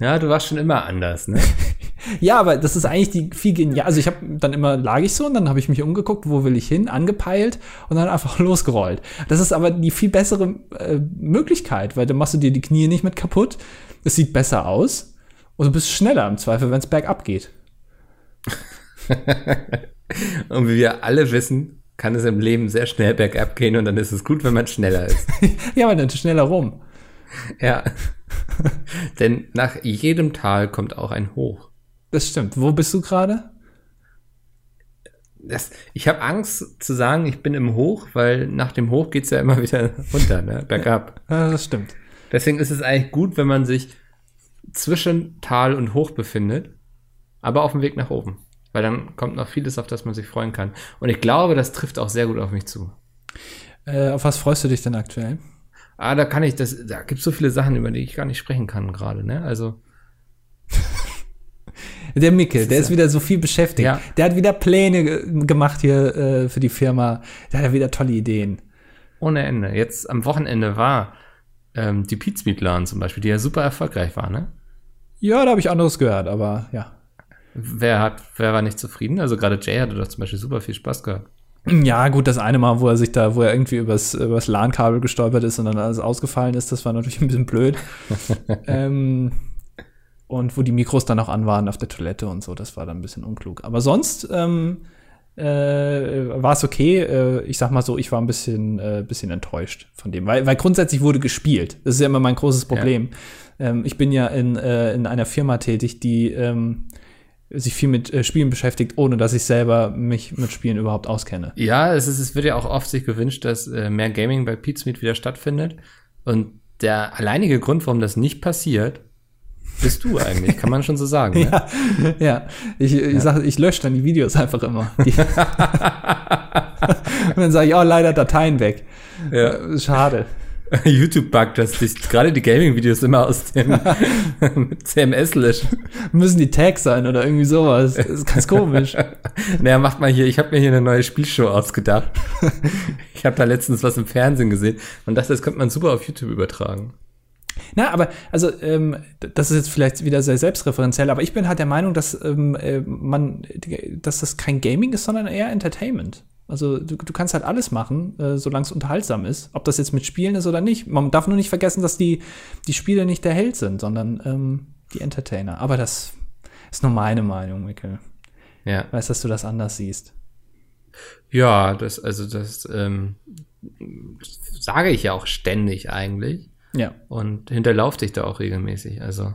Ja, du warst schon immer anders, ne? [laughs] Ja, aber das ist eigentlich die viel genial. Also ich habe dann immer lag ich so und dann habe ich mich umgeguckt, wo will ich hin, angepeilt und dann einfach [laughs] losgerollt. Das ist aber die viel bessere äh, Möglichkeit, weil dann machst du dir die Knie nicht mit kaputt. Es sieht besser aus und du bist schneller im Zweifel, wenn es bergab geht. [laughs] Und wie wir alle wissen, kann es im Leben sehr schnell bergab gehen und dann ist es gut, wenn man schneller ist. [laughs] ja, aber dann schneller rum. ja. [laughs] Denn nach jedem Tal kommt auch ein Hoch. Das stimmt. Wo bist du gerade? Das, ich habe Angst zu sagen, ich bin im Hoch, weil nach dem Hoch geht's ja immer wieder runter, ne? bergab. Ja, das stimmt. Deswegen ist es eigentlich gut, wenn man sich zwischen Tal und Hoch befindet, aber auf dem Weg nach oben. Weil dann kommt noch vieles, auf das man sich freuen kann. Und ich glaube, das trifft auch sehr gut auf mich zu. Äh, auf was freust du dich denn aktuell? Ah, da kann ich das, da gibt so viele Sachen, über die ich gar nicht sprechen kann gerade, ne? Also, [laughs] Der Mickel, der ist wieder so viel beschäftigt. Ja. Der hat wieder Pläne ge- gemacht hier äh, für die Firma. Der hat ja wieder tolle Ideen. ohne Ende. Jetzt am Wochenende war ähm, die Pizmeat-Laden zum Beispiel, die ja super erfolgreich war, ne? Ja, da habe ich anderes gehört, aber ja. Wer hat, wer war nicht zufrieden? Also gerade Jay hatte doch zum Beispiel super viel Spaß gehabt. Ja, gut, das eine Mal, wo er sich da, wo er irgendwie übers, übers LAN-Kabel gestolpert ist und dann alles ausgefallen ist, das war natürlich ein bisschen blöd. [laughs] ähm, und wo die Mikros dann auch an waren auf der Toilette und so, das war dann ein bisschen unklug. Aber sonst ähm, äh, war es okay. Äh, ich sag mal so, ich war ein bisschen, äh, bisschen enttäuscht von dem, weil, weil grundsätzlich wurde gespielt. Das ist ja immer mein großes Problem. Ähm, ich bin ja in, äh, in einer Firma tätig, die ähm, sich viel mit äh, Spielen beschäftigt, ohne dass ich selber mich mit Spielen überhaupt auskenne. Ja, es, ist, es wird ja auch oft sich gewünscht, dass äh, mehr Gaming bei Pizmeet wieder stattfindet. Und der alleinige Grund, warum das nicht passiert, bist du eigentlich, kann man schon so sagen. Ne? [laughs] Ja, ja. Ich, ich Ja. sage, ich lösche dann die Videos einfach immer. [laughs] Und dann sage ich, oh, leider Dateien weg. Ja. Äh, Schade. [laughs] YouTube buggt, dich gerade die Gaming-Videos immer aus dem CMS löschen. Müssen die Tags sein oder irgendwie sowas. Das ist ganz komisch. Naja, macht mal hier, ich habe mir hier eine neue Spielshow ausgedacht. Ich habe da letztens was im Fernsehen gesehen und dachte, das könnte man super auf YouTube übertragen. Na, aber also ähm, das ist jetzt vielleicht wieder sehr selbstreferenziell, aber ich bin halt der Meinung, dass ähm, äh, man, dass das kein Gaming ist, sondern eher Entertainment. Also du, du kannst halt alles machen, äh, solange es unterhaltsam ist. Ob das jetzt mit Spielen ist oder nicht. Man darf nur nicht vergessen, dass die, die Spiele nicht der Held sind, sondern ähm, die Entertainer. Aber das ist nur meine Meinung, Mikkel. Ja. Ich weiß, dass du das anders siehst. Ja, das, also das ähm, sage ich ja auch ständig eigentlich Ja. und hinterlauft dich da auch regelmäßig. Also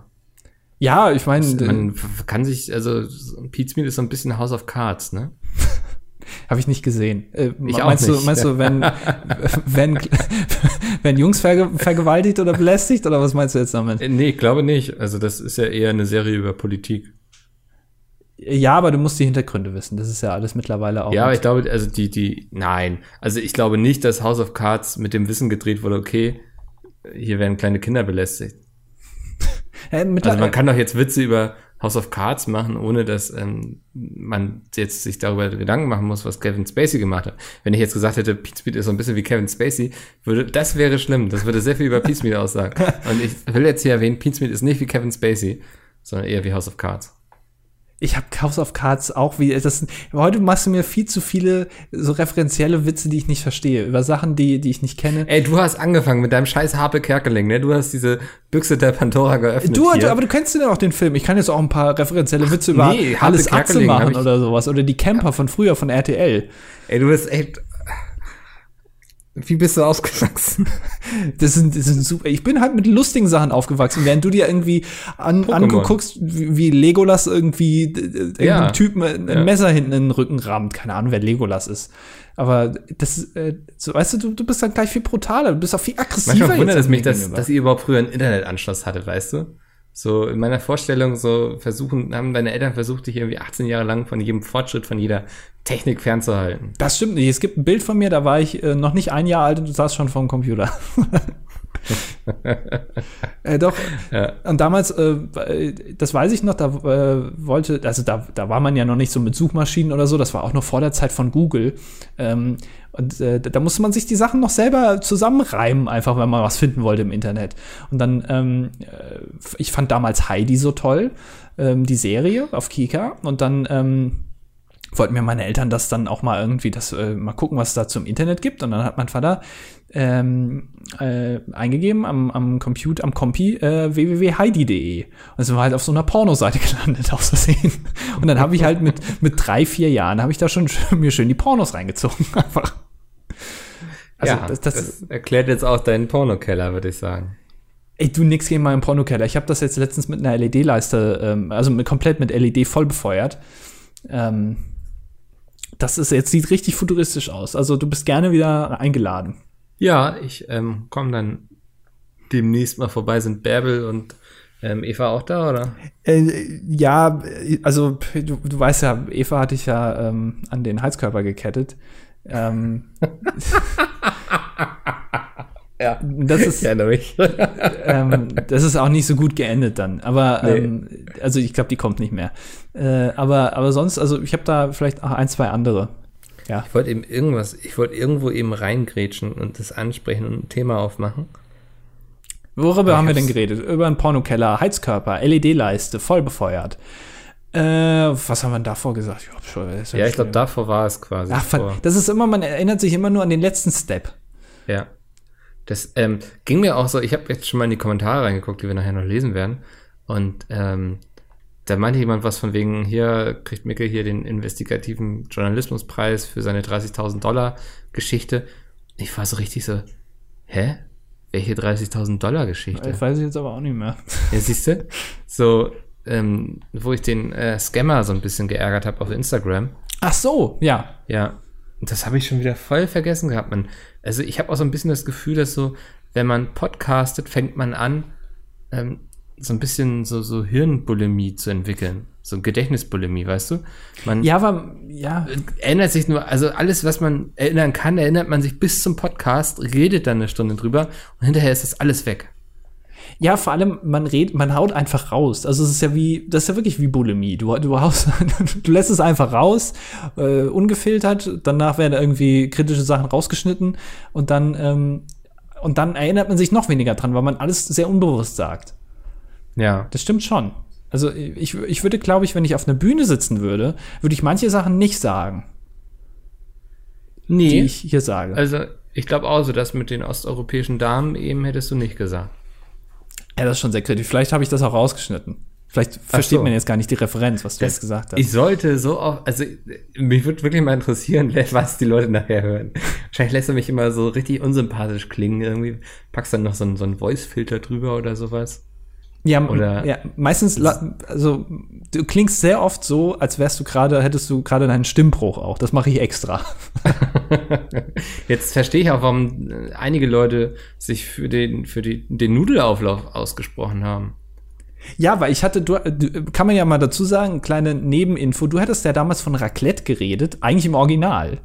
Ja, ich meine, man kann sich, also Pizmeet ist so ein bisschen House of Cards, ne? [laughs] Habe ich nicht gesehen. Äh, Ich auch meinst, Du, nicht. meinst du, wenn, [laughs] wenn, wenn Jungs verge vergewaltigt oder belästigt oder was meinst du jetzt damit? Äh, Nee, ich glaube nicht. Also das ist ja eher eine Serie über Politik. Ja, aber du musst die Hintergründe wissen. Das ist ja alles mittlerweile auch. Ja, aber ich glaube, also die, die, nein. Also ich glaube nicht, dass House of Cards mit dem Wissen gedreht wurde, okay, hier werden kleine Kinder belästigt. [laughs] Also man kann doch jetzt Witze über House of Cards machen, ohne dass ähm, man jetzt sich darüber Gedanken machen muss, was Kevin Spacey gemacht hat. Wenn ich jetzt gesagt hätte, Pete Speed ist so ein bisschen wie Kevin Spacey, würde, das wäre schlimm. Das würde sehr viel über Pete Speed aussagen. [laughs] Und ich will jetzt hier erwähnen, Pete Speed ist nicht wie Kevin Spacey, sondern eher wie House of Cards. Ich habe House of Cards auch wie das. Heute machst du mir viel zu viele so referenzielle Witze, die ich nicht verstehe über Sachen, die die ich nicht kenne. Ey, du hast angefangen mit deinem scheiß Harpe Kerkeling, ne? Du hast diese Büchse der Pandora geöffnet Du, hier. du, aber du kennst ja auch den Film. Ich kann jetzt auch ein paar referenzielle Witze über nee, alles Atze machen oder sowas. Oder die Camper von früher von RTL. Ey, du bist echt. Wie bist du ausgewachsen? [laughs] Das sind, das sind super. Ich bin halt mit lustigen Sachen aufgewachsen, während du dir irgendwie an, anguckst, wie, wie Legolas irgendwie äh, irgendeinem Ja. Typen ein Ja. Messer hinten in den Rücken rammt. Keine Ahnung, wer Legolas ist. Aber das, äh, so, weißt du, du, du bist dann gleich viel brutaler, du bist auch viel aggressiver. Manchmal wundert es mich, dass, dass ihr überhaupt früher einen Internetanschluss hattet, weißt du? So in meiner Vorstellung, so versuchen, haben deine Eltern versucht, dich irgendwie 18 Jahre lang von jedem Fortschritt, von jeder Technik fernzuhalten. Das stimmt nicht. Es gibt ein Bild von mir, da war ich äh, noch nicht ein Jahr alt und du saßt schon vor dem Computer. [laughs] äh, doch. Ja. Und damals, äh, das weiß ich noch, da äh, wollte, also da, da war man ja noch nicht so mit Suchmaschinen oder so, das war auch noch vor der Zeit von Google. Ähm, und äh, da musste man sich die Sachen noch selber zusammenreimen, einfach wenn man was finden wollte im Internet. Und dann, ähm, äh, ich fand damals Heidi so toll, ähm, die Serie auf Kika. Und dann, ähm, wollten mir meine Eltern das dann auch mal irgendwie das äh, mal gucken, was es da zum Internet gibt. Und dann hat mein Vater ähm, äh, eingegeben am, am Computer, am Kompi äh, www.heidi.de. Und sind wir halt auf so einer Pornoseite [laughs] gelandet, aus Versehen. Und dann habe ich halt mit, mit drei, vier Jahren, habe ich da schon mir schön die Pornos reingezogen. [laughs] Einfach. Also ja, das, das, das, erklärt jetzt auch deinen Pornokeller, würde ich sagen. Ey, du nix gegen meinen Pornokeller. Ich habe das jetzt letztens mit einer LED-Leiste, ähm, also mit, komplett mit LED voll befeuert. Ähm, das ist jetzt sieht richtig futuristisch aus. Also du bist gerne wieder eingeladen. Ja, ich ähm, komme dann demnächst mal vorbei. Sind Bärbel und ähm, Eva auch da, oder? Äh, ja, also du, du weißt ja, Eva hatte ich ja ähm, an den Heizkörper gekettet. Ähm, [laughs] Ja. das ist Ja, [laughs] ähm, das ist auch nicht so gut geendet dann. Aber Nee. ähm, also ich glaube, die kommt nicht mehr. Äh, aber aber sonst, also ich habe da vielleicht auch ein, zwei andere. Ja. Ich wollte eben irgendwas, ich wollte irgendwo eben reingrätschen und das ansprechen und ein Thema aufmachen. Worüber Ich haben wir denn geredet? Über einen Pornokeller, Heizkörper, LED-Leiste, voll befeuert. Äh, was haben wir davor gesagt? Ja, schon, ist Ja, ich glaube, davor war es quasi. Ach, vor- ver- das ist immer, man erinnert sich immer nur an den letzten Step. Ja. Das ähm, ging mir auch so, ich habe jetzt schon mal in die Kommentare reingeguckt, die wir nachher noch lesen werden. Und ähm, da meinte jemand was von wegen, hier kriegt Mickel hier den investigativen Journalismuspreis für seine 30.000 Dollar Geschichte. Ich war so richtig so, hä? Welche 30.000 Dollar Geschichte? Das weiß ich jetzt aber auch nicht mehr. Ja, [laughs] siehst du? So, ähm, wo ich den äh, Scammer so ein bisschen geärgert habe auf Instagram. Ach so, ja. Ja, das habe ich schon wieder voll vergessen gehabt. Man, also ich habe auch so ein bisschen das Gefühl, dass so, wenn man podcastet, fängt man an, ähm, so ein bisschen so, so Hirnbulimie zu entwickeln. So Gedächtnisbulimie, weißt du? Man Ja, aber, ja. erinnert sich nur, also alles, was man erinnern kann, erinnert man sich bis zum Podcast, redet dann eine Stunde drüber und hinterher ist das alles weg. Ja, vor allem, man redet, man haut einfach raus. Also es ist ja wie, das ist ja wirklich wie Bulimie. Du, du, haust, [laughs] du lässt es einfach raus, äh, ungefiltert, danach werden irgendwie kritische Sachen rausgeschnitten und dann, ähm, und dann erinnert man sich noch weniger dran, weil man alles sehr unbewusst sagt. Ja. Das stimmt schon. Also ich, ich würde, glaube ich, wenn ich auf einer Bühne sitzen würde, würde ich manche Sachen nicht sagen, die Nee. ich hier sage. Also ich glaube auch so, dass mit den osteuropäischen Damen eben hättest du nicht gesagt. ja, das ist schon sehr kritisch. Vielleicht habe ich das auch rausgeschnitten. Vielleicht versteht so. man jetzt gar nicht die Referenz, was du jetzt gesagt hast. Ich sollte so oft, also mich würde wirklich mal interessieren, [laughs] was die Leute nachher hören. Wahrscheinlich lässt er mich immer so richtig unsympathisch klingen. Irgendwie packst dann noch so einen, so einen Voice-Filter drüber oder sowas. Ja, Oder- ja meistens, also du klingst sehr oft so, als wärst du gerade, hättest du gerade deinen Stimmbruch auch. Das mache ich extra. [laughs] Jetzt verstehe ich auch, warum äh, einige Leute sich für den, für die, den Nudelauflauf ausgesprochen haben. Ja, weil ich hatte, du, kann man ja mal dazu sagen, kleine Nebeninfo. Du hattest ja damals von Raclette geredet, eigentlich im Original.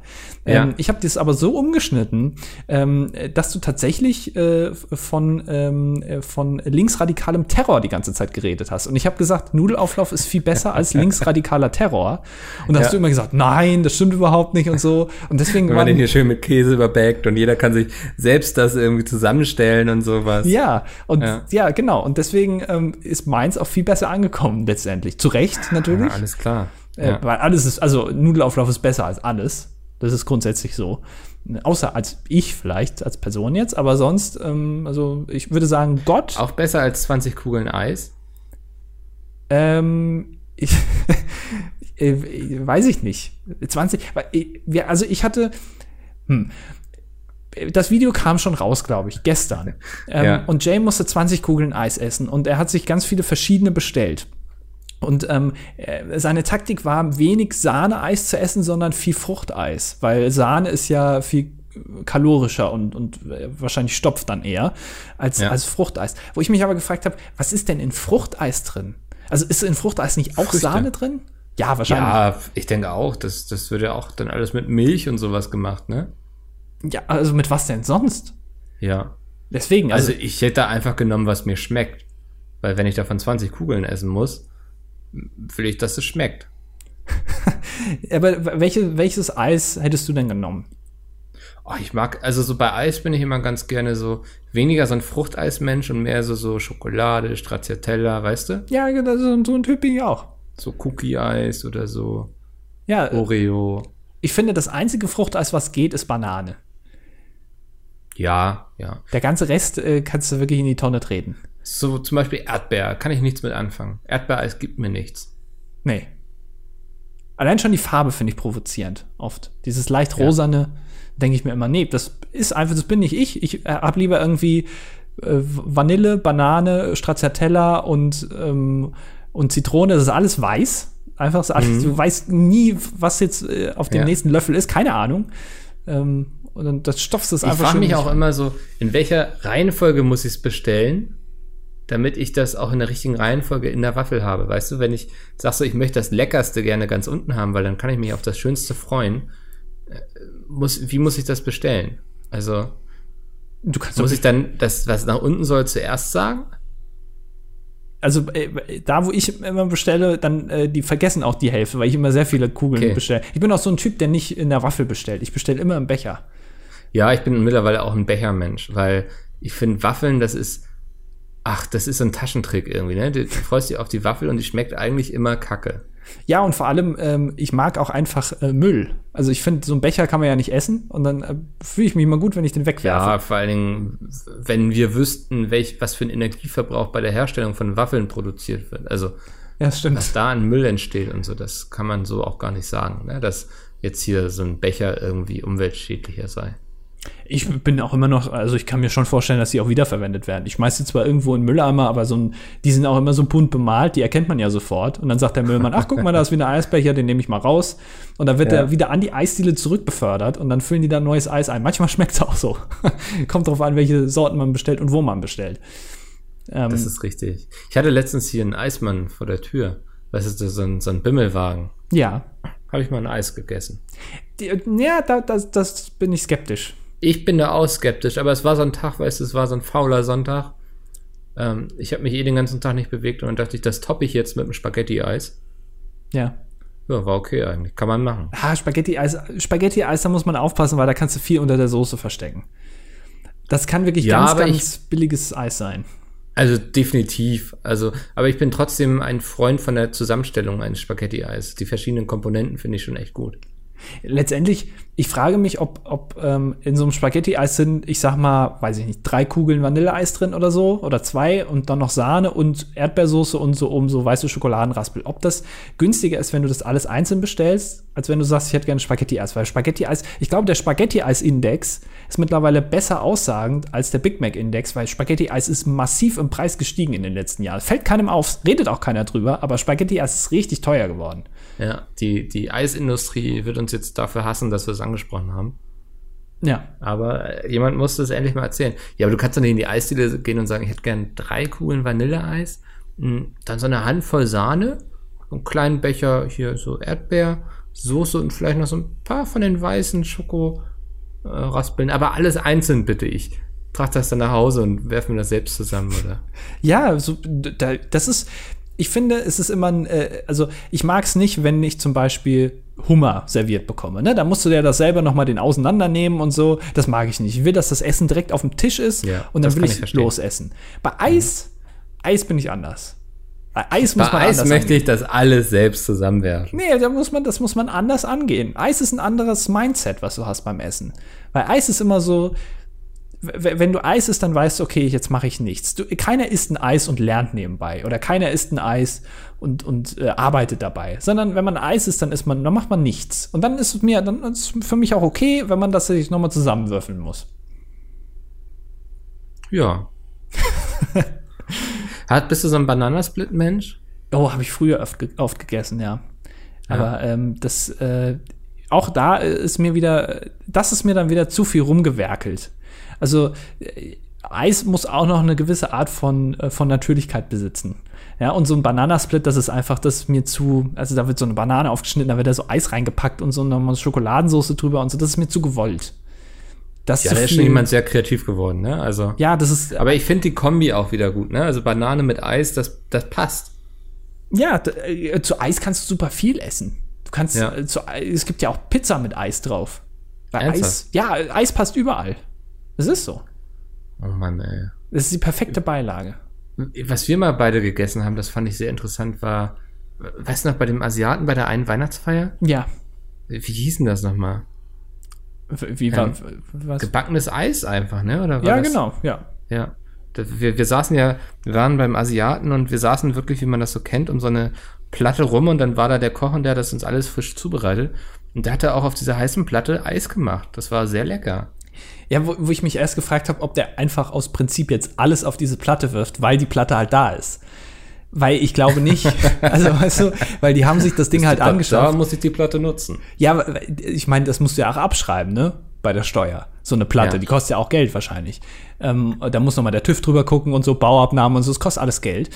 Ja. Ähm, ich habe das aber so umgeschnitten, ähm, dass du tatsächlich äh, von, ähm, äh, von linksradikalem Terror die ganze Zeit geredet hast. Und ich habe gesagt, Nudelauflauf ist viel besser als [laughs] linksradikaler Terror. Und da hast Ja. du immer gesagt, nein, das stimmt überhaupt nicht und so. Und deswegen Wenn man den hier schön mit Käse überbackt und jeder kann sich selbst das irgendwie zusammenstellen und sowas. ja, und Ja. ja. genau. Und deswegen ähm, ist meins auch viel besser angekommen letztendlich. Zu Recht natürlich. Ja, alles klar. Äh, Ja. Weil alles ist, also Nudelauflauf ist besser als alles. Das ist grundsätzlich so. Außer als ich vielleicht, als Person jetzt, aber sonst, ähm, also ich würde sagen, Gott, Auch besser als 20 Kugeln Eis. ähm, ich, [laughs] äh, weiß ich nicht. 20, weil ich- wir- also ich hatte, hm, das Video kam schon raus, glaube ich, gestern. Ähm, Ja. Und Jay musste 20 Kugeln Eis essen und er hat sich ganz viele verschiedene bestellt. Und ähm, äh, seine Taktik war, wenig Sahneeis zu essen, sondern viel Fruchteis, weil Sahne ist ja viel kalorischer und, und äh, wahrscheinlich stopft dann eher als, Ja. als Fruchteis. Wo ich mich aber gefragt habe, was ist denn in Fruchteis drin? Also ist in Fruchteis nicht auch Früchte. Sahne drin? Ja, wahrscheinlich. Ja, ich denke auch. Das, das wird ja auch dann alles mit Milch und sowas gemacht, ne? Ja, also mit was denn sonst? Ja. Deswegen, also, Also ich hätte einfach genommen, was mir schmeckt. Weil wenn ich davon 20 Kugeln essen muss, will ich, dass es schmeckt. [laughs] aber welche, welches Eis hättest du denn genommen? Oh, ich mag, also so bei Eis bin ich immer ganz gerne so weniger so ein Fruchteismensch und mehr so, so Schokolade, Stracciatella, weißt du? Ja, genau, so, so ein Typ bin ich auch. So Cookie-Eis oder so Ja, Oreo. ich finde, das einzige Fruchteis, was geht, ist Banane. Ja, ja. Der ganze Rest äh, kannst du wirklich in die Tonne treten. So zum Beispiel Erdbeer, kann ich nichts mit anfangen. Erdbeereis gibt mir nichts. Nee. Allein schon die Farbe finde ich provozierend oft. Dieses leicht rosane, denke ich mir immer, nee, das ist einfach, das bin nicht ich. Ich äh, hab lieber irgendwie äh, Vanille, Banane, Stracciatella und, ähm, und Zitrone. Das ist alles weiß. Einfach so, alles, du weißt nie, was jetzt äh, auf dem Ja. nächsten Löffel ist. Keine Ahnung. Ähm, und dann das stopfst du es Ich einfach frage schön mich auch rein. immer so, in welcher Reihenfolge muss ich es bestellen, damit ich das auch in der richtigen Reihenfolge in der Waffel habe. Weißt du, wenn ich sag so, ich möchte das Leckerste gerne ganz unten haben, weil dann kann ich mich auf das Schönste freuen, äh, muss, wie muss ich das bestellen? Also, Du kannst muss ich dann das, was nach unten soll, zuerst sagen? also äh, da, wo ich immer bestelle, dann äh, die vergessen auch die Hälfte, weil ich immer sehr viele Kugeln Okay. bestelle. Ich bin auch so ein Typ, der nicht in der Waffel bestellt. Ich bestelle immer im Becher. Ja, ich bin mittlerweile auch ein Bechermensch, weil ich finde Waffeln, das ist, ach, das ist so ein Taschentrick irgendwie, ne? Du, du freust dich auf die Waffel und die schmeckt eigentlich immer kacke. Ja, und vor allem, ähm, ich mag auch einfach äh, Müll. Also ich finde, so einen Becher kann man ja nicht essen und dann äh, fühle ich mich immer gut, wenn ich den wegwerfe. Ja, vor allen Dingen, wenn wir wüssten, welch, was für ein Energieverbrauch bei der Herstellung von Waffeln produziert wird. Also, Ja, das stimmt. was da an Müll entsteht und so, das kann man so auch gar nicht sagen, ne? dass jetzt hier so ein Becher irgendwie umweltschädlicher sei. Ich bin auch immer noch, also ich kann mir schon vorstellen, dass sie auch wiederverwendet werden. Ich schmeiße sie zwar irgendwo in Mülleimer, aber so ein, die sind auch immer so bunt bemalt, die erkennt man ja sofort. Und dann sagt der Müllmann, ach guck mal, da ist wieder ein Eisbecher, den nehme ich mal raus. Und dann wird Ja. er wieder an die Eisdiele zurückbefördert und dann füllen die da neues Eis ein. Manchmal schmeckt es auch so. [laughs] Kommt drauf an, welche Sorten man bestellt und wo man bestellt. Ähm, Das ist richtig. Ich hatte letztens hier einen Eismann vor der Tür. Weißt du, so ein, so ein Bimmelwagen. ja. Habe ich mal ein Eis gegessen. Die, ja, da, das, das bin ich skeptisch. Ich bin da auch skeptisch, aber es war so ein Tag, weißt du, es war so ein fauler Sonntag. Ähm, ich habe mich eh den ganzen Tag nicht bewegt und dann dachte ich, das toppe ich jetzt mit einem Spaghetti-Eis. Ja. Ja, war okay eigentlich. Kann man machen. Ah, Spaghetti-Eis, Spaghetti-Eis, da muss man aufpassen, weil da kannst du viel unter der Soße verstecken. Das kann wirklich Ja, ganz, ganz billiges Eis sein. Also definitiv. Also, aber ich bin trotzdem ein Freund von der Zusammenstellung eines Spaghetti-Eis. Die verschiedenen Komponenten finde ich schon echt gut. Letztendlich, ich frage mich, ob, ob ähm, in so einem Spaghetti-Eis sind, ich sag mal, weiß ich nicht, drei Kugeln Vanilleeis drin oder so oder zwei und dann noch Sahne und Erdbeersoße und so um so weiße Schokoladenraspel. Ob das günstiger ist, wenn du das alles einzeln bestellst, als wenn du sagst, ich hätte gerne Spaghetti-Eis, weil Spaghetti-Eis, ich glaube, der Spaghetti-Eis-Index ist mittlerweile besser aussagend als der Big Mac-Index, weil Spaghetti-Eis ist massiv im Preis gestiegen in den letzten Jahren. Fällt keinem auf, redet auch keiner drüber, aber Spaghetti-Eis ist richtig teuer geworden. Ja, die, die Eisindustrie wird uns jetzt dafür hassen, dass wir es angesprochen haben. Ja. Aber äh, jemand muss das endlich mal erzählen. Ja, aber du kannst doch nicht in die Eisdiele gehen und sagen, ich hätte gern drei Kugeln Vanilleeis, mh, dann so eine Handvoll Sahne, einen kleinen Becher hier so Erdbeersoße und vielleicht noch so ein paar von den weißen Schoko äh, aber alles einzeln bitte ich. Trag das dann nach Hause und werfen wir das selbst zusammen, oder? Ja, so, da, das ist, ich finde, es ist immer ein, äh, also ich mag es nicht, wenn ich zum Beispiel Hummer serviert bekomme. Ne? Da musst du ja das selber nochmal den auseinandernehmen und so. Das mag ich nicht. Ich will, dass das Essen direkt auf dem Tisch ist Ja, und dann will ich, ich losessen. Bei Eis, Eis bin ich anders. Bei Eis muss Bei man Eis anders möchte angehen. ich das alles selbst zusammenwerfen. Nee, da muss man, das muss man anders angehen. Eis ist ein anderes Mindset, was du hast beim Essen. Weil Eis ist immer so, wenn du Eis isst, dann weißt du, okay, jetzt mache ich nichts. Du, keiner isst ein Eis und lernt nebenbei. Oder keiner isst ein Eis und, und äh, arbeitet dabei. Sondern wenn man Eis isst, dann isst man, dann macht man nichts. Und dann ist es mir, dann ist es für mich auch okay, wenn man das sich nochmal zusammenwürfeln muss. Ja. [laughs] Hat, bist du so ein Bananasplit-Mensch? Oh, habe ich früher oft, ge oft gegessen, ja. Aber ähm, das, äh, auch da ist mir wieder, das ist mir dann wieder zu viel rumgewerkelt. Also äh, Eis muss auch noch eine gewisse Art von, äh, von Natürlichkeit besitzen. Ja, und so ein Bananasplit, das ist einfach, das ist mir zu, also da wird so eine Banane aufgeschnitten, da wird da so Eis reingepackt und so nochmal Schokoladensauce drüber und so, das ist mir zu gewollt. Das Ja, da ist schon jemand sehr kreativ geworden, ne? Also. ja, das ist, Aber ich finde die Kombi auch wieder gut, ne? Also Banane mit Eis, das, das passt. Ja, äh, zu Eis kannst du super viel essen. Du kannst, Ja. zu, es gibt ja auch Pizza mit Eis drauf. Weil Eis, ja, Eis passt überall. Das ist so. Oh Mann, ey. Das ist die perfekte Beilage. Was wir mal beide gegessen haben, das fand ich sehr interessant, war, weißt du noch, bei dem Asiaten bei der einen Weihnachtsfeier? Ja. Wie hieß denn das nochmal? Wie war, Ähm, was? Gebackenes Eis einfach, ne? Oder Ja, das? genau, ja. Ja. Da- Wir, wir saßen ja, wir waren beim Asiaten und wir saßen wirklich, wie man das so kennt, um so eine Platte rum und dann war da der Koch und der hat das uns alles frisch zubereitet. Und der hatte auch auf dieser heißen Platte Eis gemacht. Das war sehr lecker. Ja, wo, wo ich mich erst gefragt habe, ob der einfach aus Prinzip jetzt alles auf diese Platte wirft, weil die Platte halt da ist. Weil ich glaube nicht, [laughs] also weißt du, weil die haben sich das Ding halt Da angeschaut. muss ich die Platte nutzen. Ja, ich meine, das musst du ja auch abschreiben, ne? Bei der Steuer. So eine Platte, Ja. die kostet ja auch Geld wahrscheinlich. Ähm, da muss nochmal der TÜV drüber gucken und so, Bauabnahmen und so, es kostet alles Geld.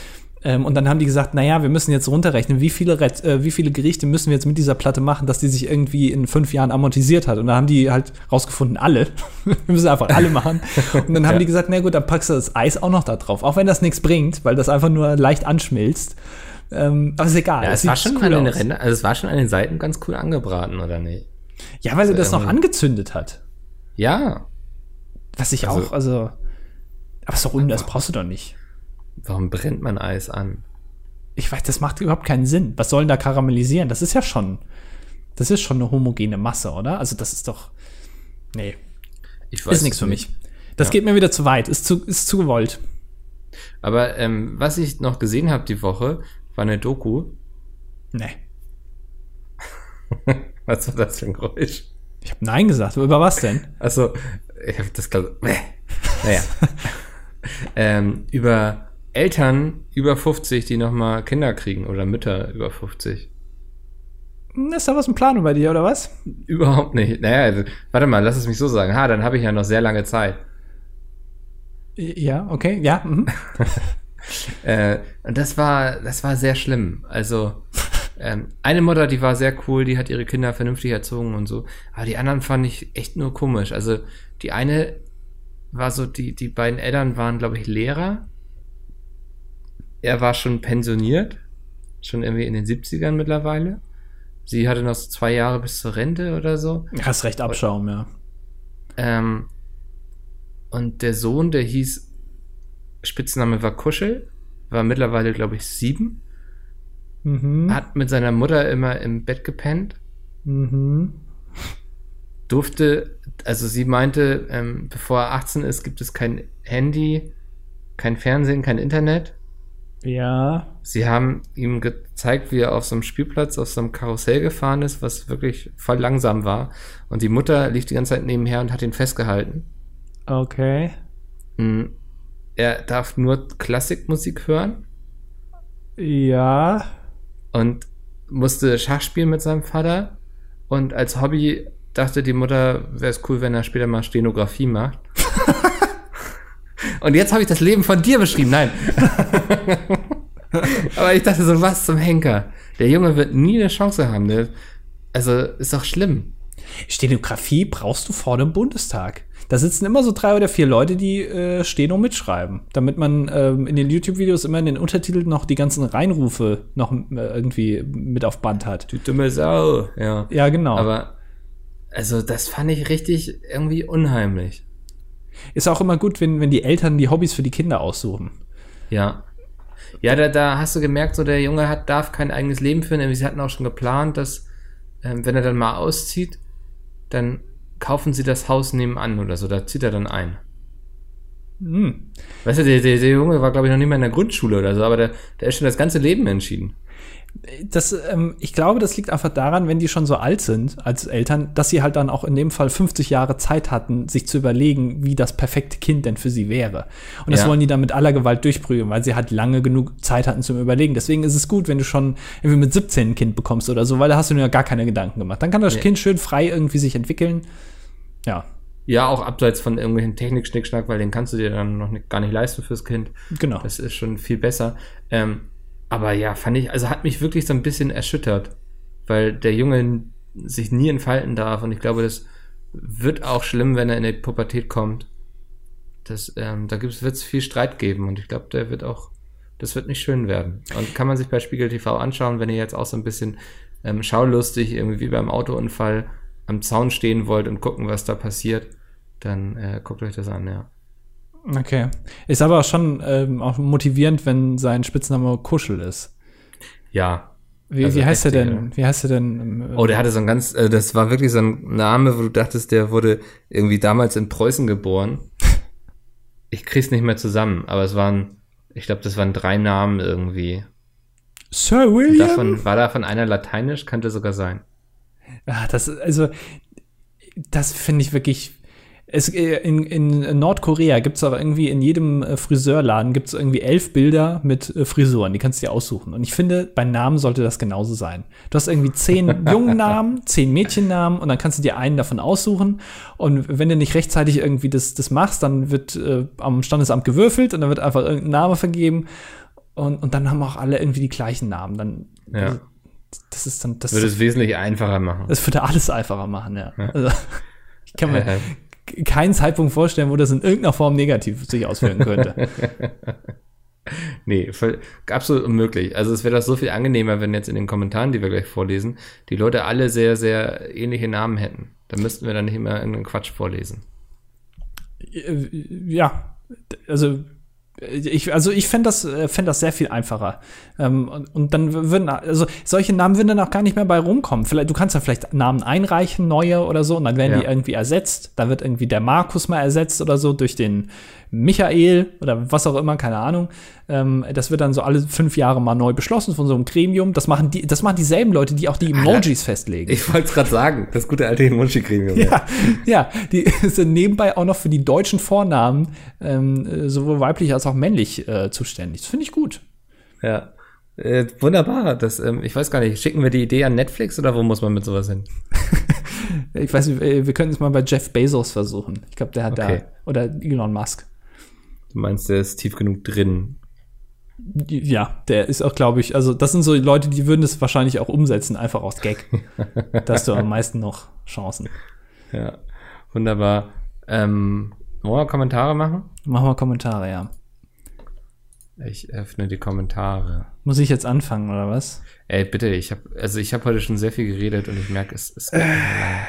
Ähm, und dann haben die gesagt, naja, wir müssen jetzt runterrechnen, wie viele, Ret- äh, wie viele Gerichte müssen wir jetzt mit dieser Platte machen, dass die sich irgendwie in fünf Jahren amortisiert hat. Und dann haben die halt rausgefunden, alle. [laughs] wir müssen einfach alle machen. Und dann haben Ja. die gesagt, na gut, dann packst du das Eis auch noch da drauf. Auch wenn das nichts bringt, weil das einfach nur leicht anschmilzt. Ähm, aber ist egal. Ja, es war schon cool an den. Rändern, also es war schon an den Seiten ganz cool angebraten, oder nicht? Ja, weil sie das noch Ähm, angezündet hat. Ja. Was ich Also- auch, also. Aber so rund, das brauchst du doch nicht. Warum brennt man Eis an? Ich weiß, das macht überhaupt keinen Sinn. Was soll denn da karamellisieren? Das ist ja schon. Das ist schon eine homogene Masse, oder? Also, das ist doch. Nee, Ich ist nichts für mich. Das Ja. geht mir wieder zu weit. Ist zu, ist zu gewollt. Aber ähm, was ich noch gesehen habe die Woche, war eine Doku. Nee. [laughs] Was war das für ein Geräusch? Ich habe Nein gesagt. Über was denn? Also, ich habe das glaube naja, [laughs] ähm, über Eltern über 50, die nochmal Kinder kriegen oder Mütter über 50. Hm, Ist da was im Plan bei dir, oder was? Überhaupt nicht. Naja, also, warte mal, lass es mich so sagen. Ha, dann habe ich ja noch sehr lange Zeit. Ja, okay, ja. Mhm. [laughs] Äh, und das war, das war sehr schlimm. Also, [laughs] ähm, eine Mutter, die war sehr cool, die hat ihre Kinder vernünftig erzogen und so. Aber die anderen fand ich echt nur komisch. Also, die eine war so, die, die beiden Eltern waren, glaube ich, Lehrer. Er war schon pensioniert. Schon irgendwie in den 70ern mittlerweile. Sie hatte noch so zwei Jahre bis zur Rente oder so. Hast recht, Abschaum, ja. Ähm, und der Sohn, der hieß, Spitzname war Kuschel, war mittlerweile, glaube ich, sieben, Mhm. hat mit seiner Mutter immer im Bett gepennt, Mhm. durfte, also sie meinte, ähm, bevor er 18 ist, gibt es kein Handy, kein Fernsehen, kein Internet. Ja. Sie haben ihm gezeigt, wie er auf so einem Spielplatz, auf so einem Karussell gefahren ist, was wirklich voll langsam war. Und die Mutter lief die ganze Zeit nebenher und hat ihn festgehalten. Okay. Mm, Er darf nur Klassikmusik hören Ja. Und musste Schach spielen mit seinem Vater. Und als Hobby dachte die Mutter, wäre es cool, wenn er später mal Stenografie macht. [laughs] und jetzt habe ich das Leben von dir beschrieben. Nein. [laughs] Aber ich dachte so, was zum Henker. Der Junge wird nie eine Chance haben. Der, also ist doch schlimm. Stenografie brauchst du vor dem Bundestag. Da sitzen immer so drei oder vier Leute, die äh, Steno mitschreiben, damit man ähm, in den YouTube-Videos immer in den Untertiteln noch die ganzen Reinrufe noch äh, irgendwie mit auf Band hat. Du dumme Sau. Ja. Ja, genau. Aber also das fand ich richtig irgendwie unheimlich. Ist auch immer gut, wenn, wenn die Eltern die Hobbys für die Kinder aussuchen. Ja. Ja, da, da hast du gemerkt, so der Junge hat, darf kein eigenes Leben führen. Sie hatten auch schon geplant, dass, ähm, wenn er dann mal auszieht, dann kaufen sie das Haus nebenan oder so. Da zieht er dann ein. Hm. Weißt du, der, der, der Junge war, glaube ich, noch nicht mal in der Grundschule oder so, aber der, der ist schon das ganze Leben entschieden. Das, ähm, ich glaube, das liegt einfach daran, wenn die schon so alt sind als Eltern, dass sie halt dann auch in dem Fall 50 Jahre Zeit hatten, sich zu überlegen, wie das perfekte Kind denn für sie wäre. Und das Ja. wollen die dann mit aller Gewalt durchprügeln, weil sie halt lange genug Zeit hatten zum Überlegen. Deswegen ist es gut, wenn du schon irgendwie mit 17 ein Kind bekommst oder so, weil da hast du dir ja gar keine Gedanken gemacht. Dann kann das Nee. Kind schön frei irgendwie sich entwickeln. Ja, Ja, auch abseits von irgendwelchen Technik-Schnickschnack, weil den kannst du dir dann noch nicht, gar nicht leisten fürs Kind. genau. Das ist schon viel besser. Ähm, aber ja, fand ich, also hat mich wirklich so ein bisschen erschüttert, weil der Junge sich nie entfalten darf und ich glaube, das wird auch schlimm, wenn er in die Pubertät kommt. Das, ähm, da wird es viel Streit geben und ich glaube, der wird auch, das wird nicht schön werden. Und kann man sich bei Spiegel TV anschauen, wenn ihr jetzt auch so ein bisschen ähm, schaulustig irgendwie wie beim Autounfall am Zaun stehen wollt und gucken, was da passiert, dann äh, guckt euch das an, ja. Okay. Ist aber auch schon ähm, auch motivierend, wenn sein Spitzname Kuschel ist. Ja, Wie, Also wie heißt er denn? Wie heißt er denn? Oh, der hatte so ein ganz, äh, das war wirklich so ein Name, wo du dachtest, der wurde irgendwie damals in Preußen geboren. [laughs] Ich krieg's nicht mehr zusammen, aber es waren, ich glaube, das waren drei Namen irgendwie. Sir William? Davon, war davon einer lateinisch? Könnte sogar sein. Ah, das, also, das finde ich wirklich. Es, äh, in, in Nordkorea gibt es auch irgendwie in jedem äh, Friseurladen gibt es irgendwie elf Bilder mit äh, Frisuren, die kannst du dir aussuchen. Und ich finde, bei Namen sollte das genauso sein. Du hast irgendwie zehn [laughs] Jungennamen, zehn Mädchennamen und dann kannst du dir einen davon aussuchen. Und wenn du nicht rechtzeitig irgendwie das, das machst, dann wird äh, am Standesamt gewürfelt und dann wird einfach irgendein Name vergeben. Und, und dann haben auch alle irgendwie die gleichen Namen. Dann, Ja. also, das ist dann, das Würde es wesentlich einfacher machen. das würde alles einfacher machen, ja. Also, [laughs] ich kann mir Äh, keinen Zeitpunkt vorstellen, wo das in irgendeiner Form negativ sich auswirken könnte. [laughs] nee, voll, absolut unmöglich. Also es wäre doch so viel angenehmer, wenn jetzt in den Kommentaren, die wir gleich vorlesen, die Leute alle sehr, sehr ähnliche Namen hätten. Dann müssten wir dann nicht immer irgendeinen Quatsch vorlesen. Äh, ja, also Ich, also ich fände das, äh, fänd das sehr viel einfacher. Ähm, und, und dann würden, also solche Namen würden dann auch gar nicht mehr bei rumkommen. Vielleicht, du kannst ja vielleicht Namen einreichen, neue oder so, und dann werden Ja. die irgendwie ersetzt. Da wird irgendwie der Markus mal ersetzt oder so durch den Michael oder was auch immer, keine Ahnung. Ähm, das wird dann so alle fünf Jahre mal neu beschlossen von so einem Gremium. Das machen die, das machen dieselben Leute, die auch die Emojis festlegen. Ich wollte es gerade sagen, das gute alte Emoji-Gremium. Ja, ja, die [laughs] sind nebenbei auch noch für die deutschen Vornamen ähm, äh, sowohl weiblich als auch männlich äh, zuständig. Das finde ich gut. ja. Äh, wunderbar. Das, ähm, ich weiß gar nicht, schicken wir die Idee an Netflix oder wo muss man mit sowas hin? [laughs] Ich weiß nicht, äh, wir können es mal bei Jeff Bezos versuchen. Ich glaube, der hat Okay. da, oder Elon Musk. Du meinst, der ist tief genug drin. Ja, der ist auch, glaube ich, also das sind so Leute, die würden es wahrscheinlich auch umsetzen, einfach aus Gag. da hast du am meisten noch Chancen. Ja. Wunderbar. Ähm, wollen wir Kommentare machen? Machen wir Kommentare, ja. Ich öffne die Kommentare. Muss ich jetzt anfangen, oder was? Ey, bitte, ich habe also ich habe heute schon sehr viel geredet und ich merke, es, mehr lang.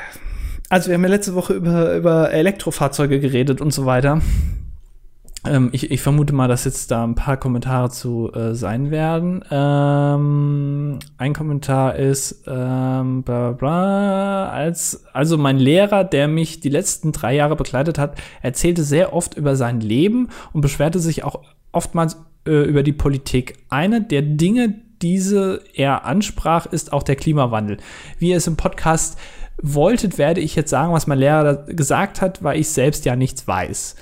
Also wir haben ja letzte Woche über, über Elektrofahrzeuge geredet und so weiter. Ähm, ich, ich vermute mal, dass jetzt da ein paar Kommentare zu äh, sein werden. Ähm, ein Kommentar ist, ähm, bla bla bla, als, also mein Lehrer, der mich die letzten drei Jahre begleitet hat, erzählte sehr oft über sein Leben und beschwerte sich auch oftmals äh, über die Politik. Eine der Dinge, diese er ansprach, ist auch der Klimawandel. Wie ihr es im Podcast wolltet, werde ich jetzt sagen, was mein Lehrer gesagt hat, weil ich selbst ja nichts weiß.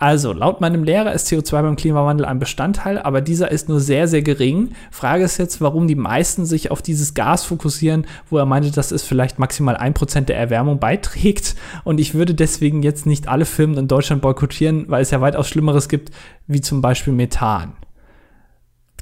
Also, laut meinem Lehrer ist CO2 beim Klimawandel ein Bestandteil, aber dieser ist nur sehr, sehr gering. Frage ist jetzt, warum die meisten sich auf dieses Gas fokussieren, wo er meinte, dass es vielleicht maximal ein Prozent der Erwärmung beiträgt. Und ich würde deswegen jetzt nicht alle Firmen in Deutschland boykottieren, weil es ja weitaus Schlimmeres gibt, wie zum Beispiel Methan.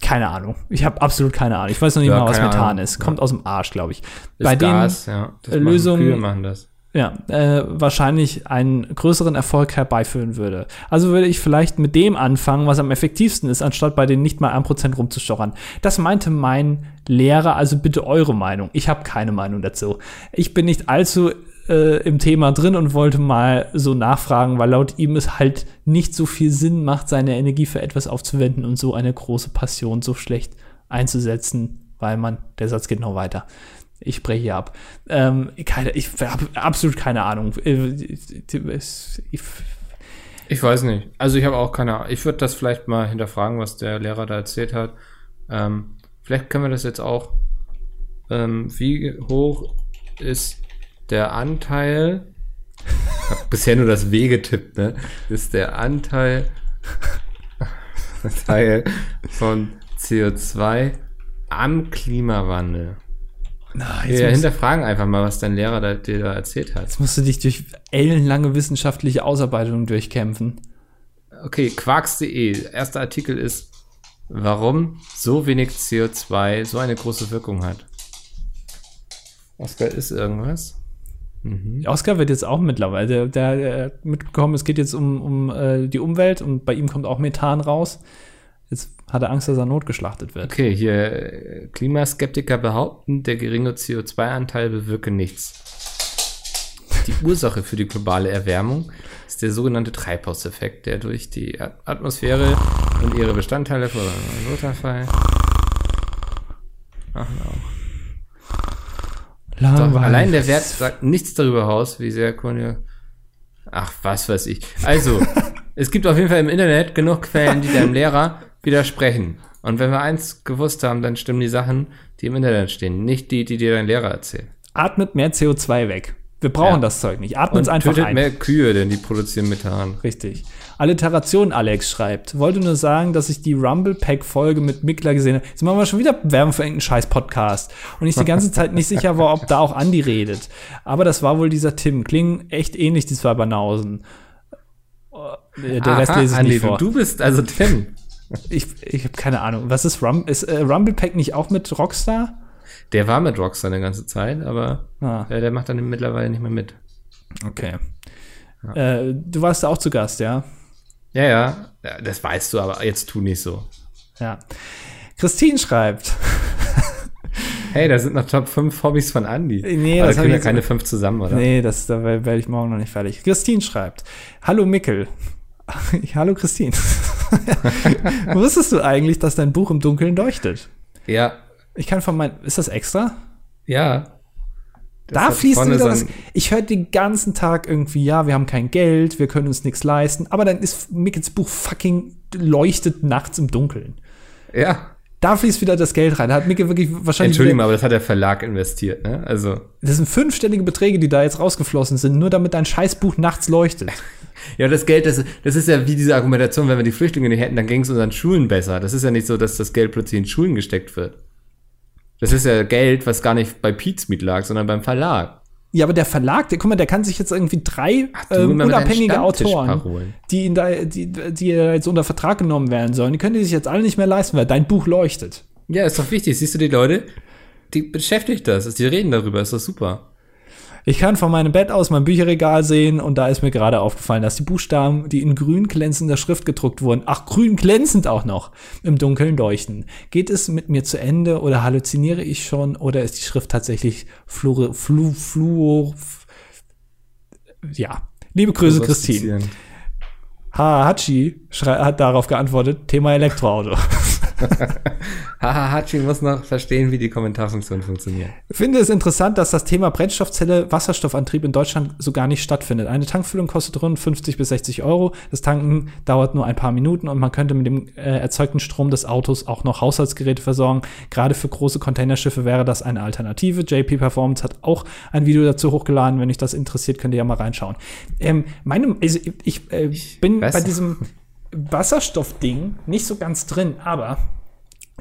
Keine Ahnung. Ich habe absolut keine Ahnung. Ich weiß noch nicht Ja, mal, was Methan Ahnung. ist. Kommt aus dem Arsch, glaube ich. Ist Bei Gas, ja. Äh, machen Lösungen- Kühe machen das. Ja, äh, wahrscheinlich einen größeren Erfolg herbeiführen würde. Also würde ich vielleicht mit dem anfangen, was am effektivsten ist, anstatt bei den nicht mal 1% rumzustochern. Das meinte mein Lehrer, also bitte eure Meinung. Ich habe keine Meinung dazu. Ich bin nicht allzu äh, im Thema drin und wollte mal so nachfragen, weil laut ihm es halt nicht so viel Sinn macht, seine Energie für etwas aufzuwenden und so eine große Passion so schlecht einzusetzen, weil man, der Satz geht noch weiter. Ich breche hier ab. Ähm, keine, ich habe absolut keine Ahnung. Äh, Ich, Ich weiß nicht. Also ich habe auch keine Ahnung. Ich würde das vielleicht mal hinterfragen, was der Lehrer da erzählt hat. Ähm, vielleicht können wir das jetzt auch. Ähm, wie hoch ist der Anteil? Ich habe bisher nur das W getippt, ne? Ist der Anteil [laughs] Teil von CO2 am Klimawandel? Na, Wir jetzt, musst, hinterfragen einfach mal, was dein Lehrer da, dir da erzählt hat. jetzt musst du dich durch ellenlange wissenschaftliche Ausarbeitungen durchkämpfen. Okay, quarks.de. Erster Artikel ist, warum so wenig CO2 so eine große Wirkung hat. Oskar, ist irgendwas? Mhm. Oscar wird jetzt auch mittlerweile, der, der mitbekommen, es geht jetzt um, um äh, die Umwelt und bei ihm kommt auch Methan raus. Hat er Angst, dass er notgeschlachtet wird. Okay, hier äh, Klimaskeptiker behaupten, der geringe CO2-Anteil bewirke nichts. Die Ursache für die globale Erwärmung ist der sogenannte Treibhauseffekt, der durch die At- Atmosphäre und ihre Bestandteile vor Notfall. Ach, no. Doch, allein der Wert sagt nichts darüber aus, wie sehr Kohlenhydrate. Ach, was weiß ich. Also, [laughs] es gibt auf jeden Fall im Internet genug Quellen, die deinem Lehrer widersprechen. Und wenn wir eins gewusst haben, dann stimmen die Sachen, die im Internet stehen, nicht die, die dir dein Lehrer erzählt. Atmet mehr CO2 weg. Wir brauchen Ja. das Zeug nicht. Atmet es einfach tötet ein. mehr Kühe, denn die produzieren Methan. Richtig. Alliteration Alex schreibt. Wollte nur sagen, dass ich die Rumble Pack Folge mit Mickler gesehen habe. Jetzt machen wir schon wieder Werbung für irgendeinen scheiß Podcast. Und ich die ganze Zeit nicht sicher war, ob da auch Andi redet. Aber das war wohl dieser Tim. Klingen echt ähnlich, die zwei Banausen. Äh, Der Rest Aha, lese ich Andi, nicht vor. Du bist also Tim. Ich, ich habe keine Ahnung. Was ist Rum? Ist äh, Rumble Pack nicht auch mit Rockstar? Der war mit Rockstar eine ganze Zeit, aber Ah, äh, der macht dann mittlerweile nicht mehr mit. okay. Äh, du warst da auch zu Gast, ja? Ja, ja, ja, das weißt du, aber jetzt tu nicht so. Ja. Christine schreibt. [laughs] Hey, da sind noch Top 5 Hobbys von Andy. Nee, aber das können ja keine 5 zusammen, oder? Nee, das, da werde ich morgen noch nicht fertig. Christine schreibt. Hallo Mickel. [laughs] Hallo Christine. [laughs] Wusstest du eigentlich, dass dein Buch im Dunkeln leuchtet? Ja, Ich kann von meinem. Ist das extra? ja. Das da fließt wieder ein- Ich höre den ganzen Tag irgendwie, ja, wir haben kein Geld, wir können uns nichts leisten, aber dann ist Mickels Buch fucking leuchtet nachts im Dunkeln. Ja. Da fließt wieder das Geld rein. Da hat Mickel wirklich wahrscheinlich. Entschuldigung, wieder, aber das hat der Verlag investiert, ne? Also. das sind fünfstellige Beträge, die da jetzt rausgeflossen sind, nur damit dein Scheißbuch nachts leuchtet. [laughs] Ja, das Geld, das, das ist ja wie diese Argumentation, wenn wir die Flüchtlinge nicht hätten, dann ging es unseren Schulen besser. Das ist ja nicht so, dass das Geld plötzlich in Schulen gesteckt wird. Das ist ja Geld, was gar nicht bei Pizmeet lag, sondern beim Verlag. Ja, aber der Verlag, der, guck mal, der kann sich jetzt irgendwie drei du ähm, unabhängige Autoren, die, ihn da, die, die jetzt unter Vertrag genommen werden sollen, die können die sich jetzt alle nicht mehr leisten, weil dein Buch leuchtet. Ja, ist doch wichtig. Siehst du die Leute? Die beschäftigt das. Die reden darüber. Ist doch super. Ich kann von meinem Bett aus mein Bücherregal sehen und da ist mir gerade aufgefallen, dass die Buchstaben, die in grün glänzender Schrift gedruckt wurden, ach, grün glänzend auch noch, im Dunkeln leuchten. Geht es mit mir zu Ende oder halluziniere ich schon oder ist die Schrift tatsächlich fluore, flu, fluor, ja. Liebe Grüße, Christine. Ha, Hachi hat darauf geantwortet, Thema Elektroauto. [laughs] [laughs] Haha, Hachi muss noch verstehen, wie die Kommentarfunktion funktioniert. Ich finde es interessant, dass das Thema Brennstoffzelle Wasserstoffantrieb in Deutschland so gar nicht stattfindet. Eine Tankfüllung kostet rund 50 bis 60 Euro. Das Tanken dauert nur ein paar Minuten und man könnte mit dem äh, erzeugten Strom des Autos auch noch Haushaltsgeräte versorgen. Gerade für große Containerschiffe wäre das eine Alternative. JP Performance hat auch ein Video dazu hochgeladen. Wenn euch das interessiert, könnt ihr ja mal reinschauen. Ähm, meine, also ich, äh, bin weiß- bei diesem [laughs] Wasserstoffding nicht so ganz drin, aber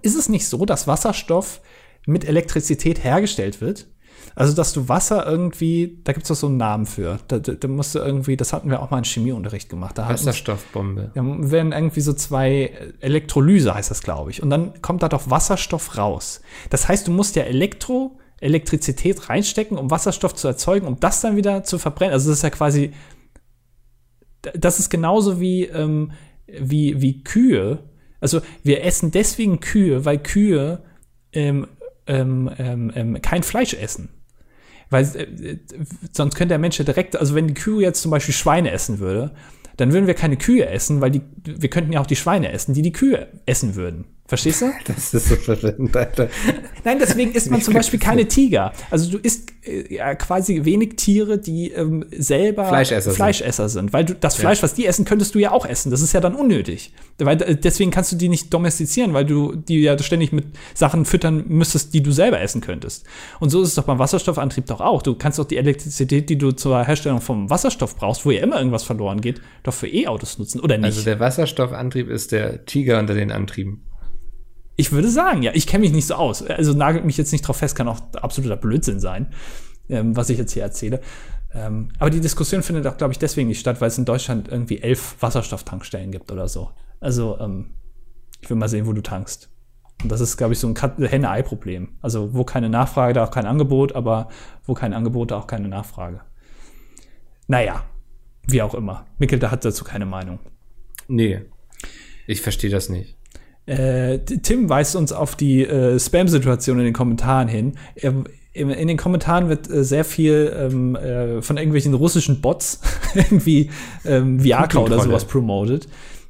ist es nicht so, dass Wasserstoff mit Elektrizität hergestellt wird? Also, dass du Wasser irgendwie, da gibt es doch so einen Namen für. Da, da, da musst du irgendwie, das hatten wir auch mal in Chemieunterricht gemacht. Da uns- Wasserstoffbombe. da werden irgendwie so zwei Elektrolyse, heißt das, glaube ich. Und dann kommt da doch Wasserstoff raus. Das heißt, du musst ja Elektro, Elektrizität reinstecken, um Wasserstoff zu erzeugen, um das dann wieder zu verbrennen. Also das ist ja quasi, das ist genauso wie, ähm, wie, wie Kühe. Also wir essen deswegen Kühe, weil Kühe ähm, ähm, ähm, ähm, kein Fleisch essen. Weil äh, sonst könnte der Mensch ja direkt, also wenn die Kühe jetzt zum Beispiel Schweine essen würde, dann würden wir keine Kühe essen, weil die, wir könnten ja auch die Schweine essen, die die Kühe essen würden. Verstehst du? [laughs] Das ist so verwirrend, Alter. Nein, deswegen isst man zum Beispiel keine Tiger. Also du isst äh, ja, quasi wenig Tiere, die ähm, selber Fleischesser sind. Fleischesser sind. Weil du, das Fleisch, was die essen, könntest du ja auch essen. Das ist ja dann unnötig. Weil äh, deswegen kannst du die nicht domestizieren, weil du die ja ständig mit Sachen füttern müsstest, die du selber essen könntest. Und so ist es doch beim Wasserstoffantrieb doch auch. Du kannst doch die Elektrizität, die du zur Herstellung vom Wasserstoff brauchst, wo ja immer irgendwas verloren geht, doch für E-Autos nutzen, oder nicht? Also der Wasserstoffantrieb ist der Tiger unter den Antrieben. Ich würde sagen, ja, ich kenne mich nicht so aus. Also nagelt mich jetzt nicht drauf fest, kann auch absoluter Blödsinn sein, ähm, was ich jetzt hier erzähle. Ähm, aber die Diskussion findet auch, glaube ich, deswegen nicht statt, weil es in Deutschland irgendwie elf Wasserstofftankstellen gibt oder so. Also, ähm, ich will mal sehen, wo du tankst. Und das ist, glaube ich, so ein Henne-Ei-Problem. Also, wo keine Nachfrage, da auch kein Angebot, aber wo kein Angebot, da auch keine Nachfrage. Naja, wie auch immer. Mikkel, da hat dazu keine Meinung. Nee. Ich verstehe das nicht. Äh, Tim weist uns auf die äh, Spam-Situation in den Kommentaren hin. Er, in, den Kommentaren wird äh, sehr viel ähm, äh, von irgendwelchen russischen Bots [laughs] irgendwie ähm, Viagra oder sowas promoted.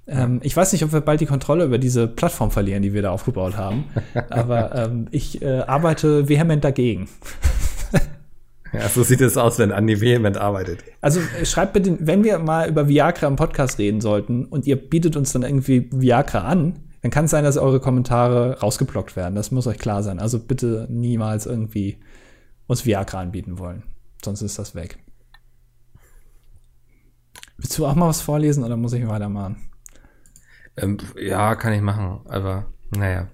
Ähm, ich weiß nicht, ob wir bald die Kontrolle über diese Plattform verlieren, die wir da aufgebaut haben. [laughs] Aber ähm, ich äh, arbeite vehement dagegen. Ja, so sieht es aus, wenn Andi vehement arbeitet. Also äh, schreibt bitte, wenn wir mal über Viagra im Podcast reden sollten und ihr bietet uns dann irgendwie Viagra an, dann kann es sein, dass eure Kommentare rausgeblockt werden. Das muss euch klar sein. Also bitte niemals irgendwie uns Viagra anbieten wollen. Sonst ist das weg. Willst du auch mal was vorlesen oder muss ich weitermachen? Ähm, ja, kann ich machen, aber naja.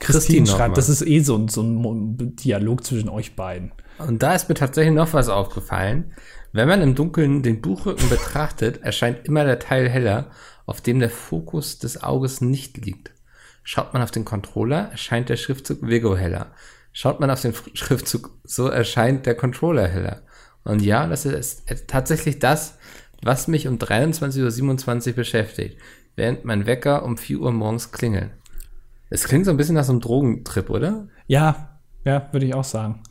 Christine noch schreibt, das ist eh so ein, so ein Dialog zwischen euch beiden. Und da ist mir tatsächlich noch was aufgefallen. Wenn man im Dunkeln den Buchrücken [laughs] betrachtet, erscheint immer der Teil heller, auf dem der Fokus des Auges nicht liegt. Schaut man auf den Controller, erscheint der Schriftzug Vigo heller. Schaut man auf den Schriftzug, so erscheint der Controller heller. Und ja, das ist tatsächlich das, was mich um 23.27 Uhr beschäftigt, während mein Wecker um 4 Uhr morgens klingelt. Es klingt so ein bisschen nach so einem Drogentrip, oder? Ja, ja, würde ich auch sagen.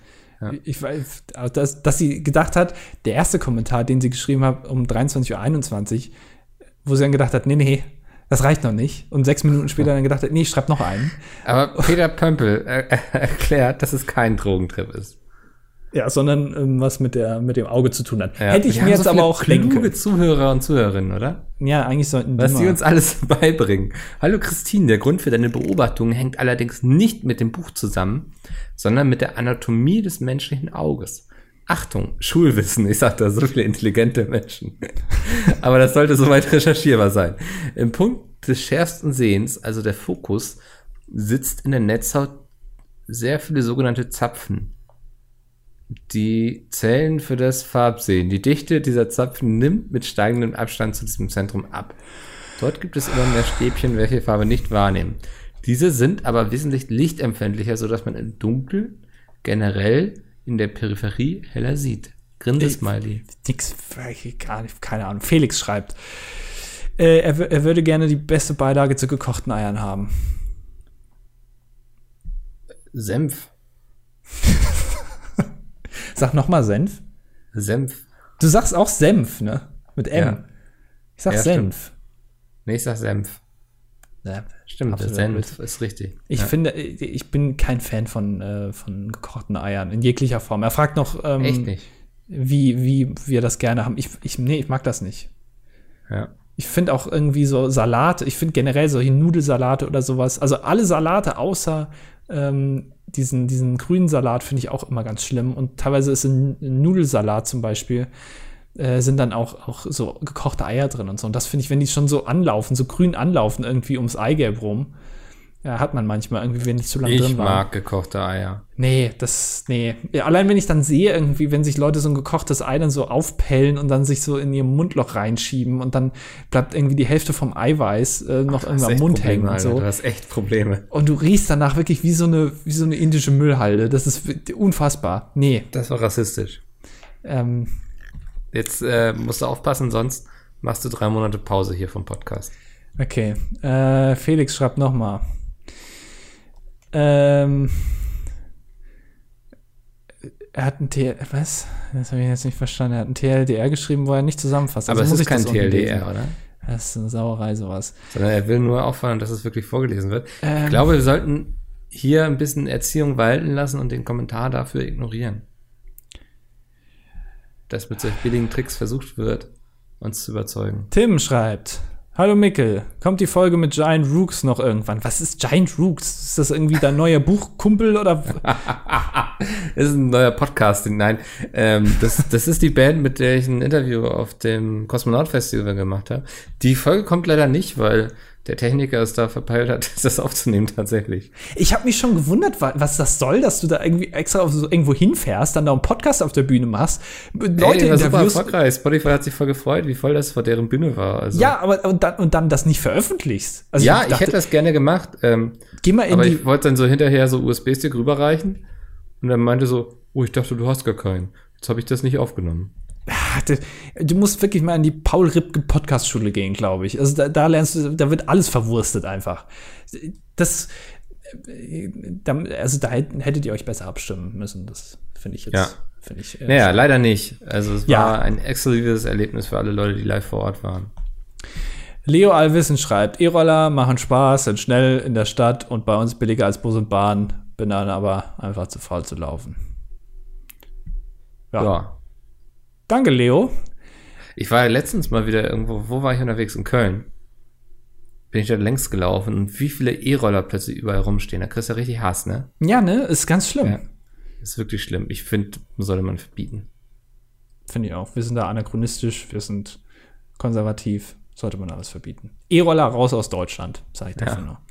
Ich weiß, also dass, dass sie gedacht hat, der erste Kommentar, den sie geschrieben hat um 23.21 Uhr, wo sie dann gedacht hat, nee, nee, Das reicht noch nicht. Und sechs Minuten später dann gedacht, nee, ich schreib noch einen. Aber Peter Pömpel äh, äh, erklärt, dass es kein Drogentrip ist. Ja, sondern ähm, was mit, der, mit dem Auge zu tun hat. Ja. Hätte ich Wir mir jetzt so aber auch kluge können. Zuhörer und Zuhörerinnen, oder? Ja, eigentlich sollten Was die sie mal- uns alles [laughs] beibringen. Hallo Christine, der Grund für deine Beobachtung hängt allerdings nicht mit dem Buch zusammen, sondern mit der Anatomie des menschlichen Auges. Achtung, Schulwissen, ich sag da so viele intelligente Menschen. [laughs] Aber das sollte soweit [laughs] recherchierbar sein. Im Punkt des schärfsten Sehens, also der Fokus, sitzt in der Netzhaut sehr viele sogenannte Zapfen. Die zählen für das Farbsehen. Die Dichte dieser Zapfen nimmt mit steigendem Abstand zu diesem Zentrum ab. Dort gibt es immer mehr Stäbchen, welche Farbe nicht wahrnehmen. Diese sind aber wesentlich lichtempfindlicher, sodass man im Dunkeln generell in der Peripherie heller sieht. Grinsesmiley. Nix, gar nicht, keine Ahnung. Felix schreibt, äh, er, er würde gerne die beste Beilage zu gekochten Eiern haben. Senf. [laughs] Sag noch mal Senf. Senf. Du sagst auch Senf, ne? Mit M. Ja. Ich sag Ja, Senf. Nee, ich sag Senf. Ja, Stimmt, Senf ist richtig. Ich ja. finde, ich bin kein Fan von, äh, von gekochten Eiern in jeglicher Form. Er fragt noch, ähm, Echt nicht. wie, wie wir das gerne haben. Ich, ich, nee, ich mag das nicht. Ja. Ich finde auch irgendwie so Salate, ich finde generell solche Nudelsalate oder sowas, also alle Salate außer ähm, diesen, diesen grünen Salat finde ich auch immer ganz schlimm. Und teilweise ist in, in Nudelsalat zum Beispiel, äh, sind dann auch, auch so gekochte Eier drin und so. Und das finde ich, wenn die schon so anlaufen, so grün anlaufen, irgendwie ums Eigelb rum, ja, hat man manchmal irgendwie, wenn die zu lange Ich drin waren. mag gekochte Eier. Nee, das, nee. Ja, allein wenn ich dann sehe, irgendwie, wenn sich Leute so ein gekochtes Ei dann so aufpellen und dann sich so in ihr Mundloch reinschieben und dann bleibt irgendwie die Hälfte vom Eiweiß äh, noch hast irgendwie am Mund Probleme, hängen und Alter. so. Du hast echt Probleme. Und du riechst danach wirklich wie so eine, wie so eine indische Müllhalde. Das ist unfassbar. Nee. Das war rassistisch. Ähm, Jetzt äh, musst du aufpassen, sonst machst du drei Monate Pause hier vom Podcast. okay. Äh, Felix schreibt noch mal. Ähm, er hat ein TL, was? Das habe ich jetzt nicht verstanden. Er hat ein TLDR geschrieben, wo er nicht zusammenfasst. Aber Also es ist kein. TLDR, oder? Das ist eine Sauerei, sowas. Sondern er will nur auffallen, dass es wirklich vorgelesen wird. Ähm. Ich glaube, wir sollten hier ein bisschen Erziehung walten lassen und den Kommentar dafür ignorieren. Dass mit solch billigen Tricks versucht wird, uns zu überzeugen. Tim schreibt: Hallo Mickel, kommt die Folge mit Giant Rooks noch irgendwann? Was ist Giant Rooks? Ist das irgendwie dein neuer Buchkumpel oder? [laughs] Das ist ein neuer Podcast. Nein, ähm, das, das ist die Band, mit der ich ein Interview auf dem Kosmonaut Festival gemacht habe. Die Folge kommt leider nicht, weil der Techniker es da verpeilt hat, [laughs] das aufzunehmen tatsächlich. Ich habe mich schon gewundert, wa- was das soll, dass du da irgendwie extra auf so irgendwo hinfährst, dann da einen Podcast auf der Bühne machst, Leute Ey, war super erfolgreich. Spotify hat sich voll gefreut, wie voll das vor deren Bühne war. Also, Ja, aber und dann, und dann das nicht veröffentlichst. Also ja, ich dachte, hätte das gerne gemacht. Ähm, geh mal in aber ich wollte dann so hinterher so USB-Stick rüberreichen und dann meinte so, oh, ich dachte, du hast gar keinen. Jetzt habe ich das nicht aufgenommen. Ah, du, musst wirklich mal in die Paul Ripke Podcast Schule gehen, glaube ich. Also da, da lernst du, da wird alles verwurstet einfach. Das, äh, da, also da hätt- hättet ihr euch besser abstimmen müssen. Das finde ich jetzt. Ja. Finde ich. äh, Naja, leider nicht. Also es Ja. war ein exklusives Erlebnis für alle Leute, die live vor Ort waren. Leo Alwissen schreibt, E-Roller machen Spaß, sind schnell in der Stadt und bei uns billiger als Bus und Bahn. Bin dann aber einfach zu faul zu laufen. Ja. Ja. Danke, Leo. Ich war ja letztens mal wieder irgendwo, wo war ich unterwegs? In Köln. Bin ich da längs gelaufen und wie viele E-Roller plötzlich überall rumstehen. Da kriegst du ja richtig Hass, ne? Ja, ne? Ist ganz schlimm. Ja. Ist wirklich schlimm. Ich finde, sollte man verbieten. Finde ich auch. Wir sind da anachronistisch, wir sind konservativ. Sollte man alles verbieten. E-Roller raus aus Deutschland, sage ich dafür Ja. nur.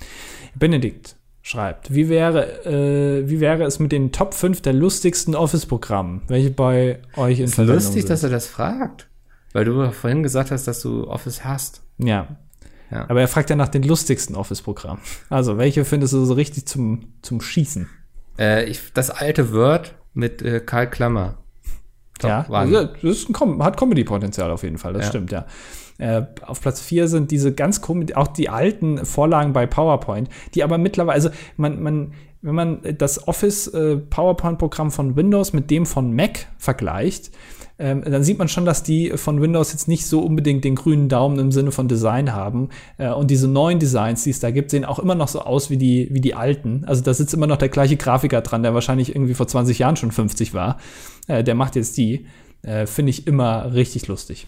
Benedikt schreibt, wie wäre, äh, wie wäre es mit den Top 5 der lustigsten Office-Programmen, welche bei euch in Ist Verwendung lustig, sind? dass er das fragt. Weil du vorhin gesagt hast, dass du Office hast. Ja. Ja. Aber er fragt ja nach den lustigsten Office-Programmen. Also, welche findest du so richtig zum, zum Schießen? Äh, ich, das alte Word mit äh, Karl Klammer. Top ja, One. also, das ist ein hat Comedy-Potenzial auf jeden Fall, das Ja. stimmt, ja. Äh, auf Platz 4 sind diese ganz komisch, auch die alten Vorlagen bei PowerPoint, die aber mittlerweile, also man, man, wenn man das Office äh, von Windows mit dem von Mac vergleicht, ähm, dann sieht man schon, dass die von Windows jetzt nicht so unbedingt den grünen Daumen im Sinne von Design haben. Äh, und diese neuen Designs, die es da gibt, sehen auch immer noch so aus wie die, wie die alten. Also da sitzt immer noch der gleiche Grafiker dran, der wahrscheinlich irgendwie vor 20 Jahren schon 50 war. Äh, der macht jetzt die. Äh, Finde ich immer richtig lustig.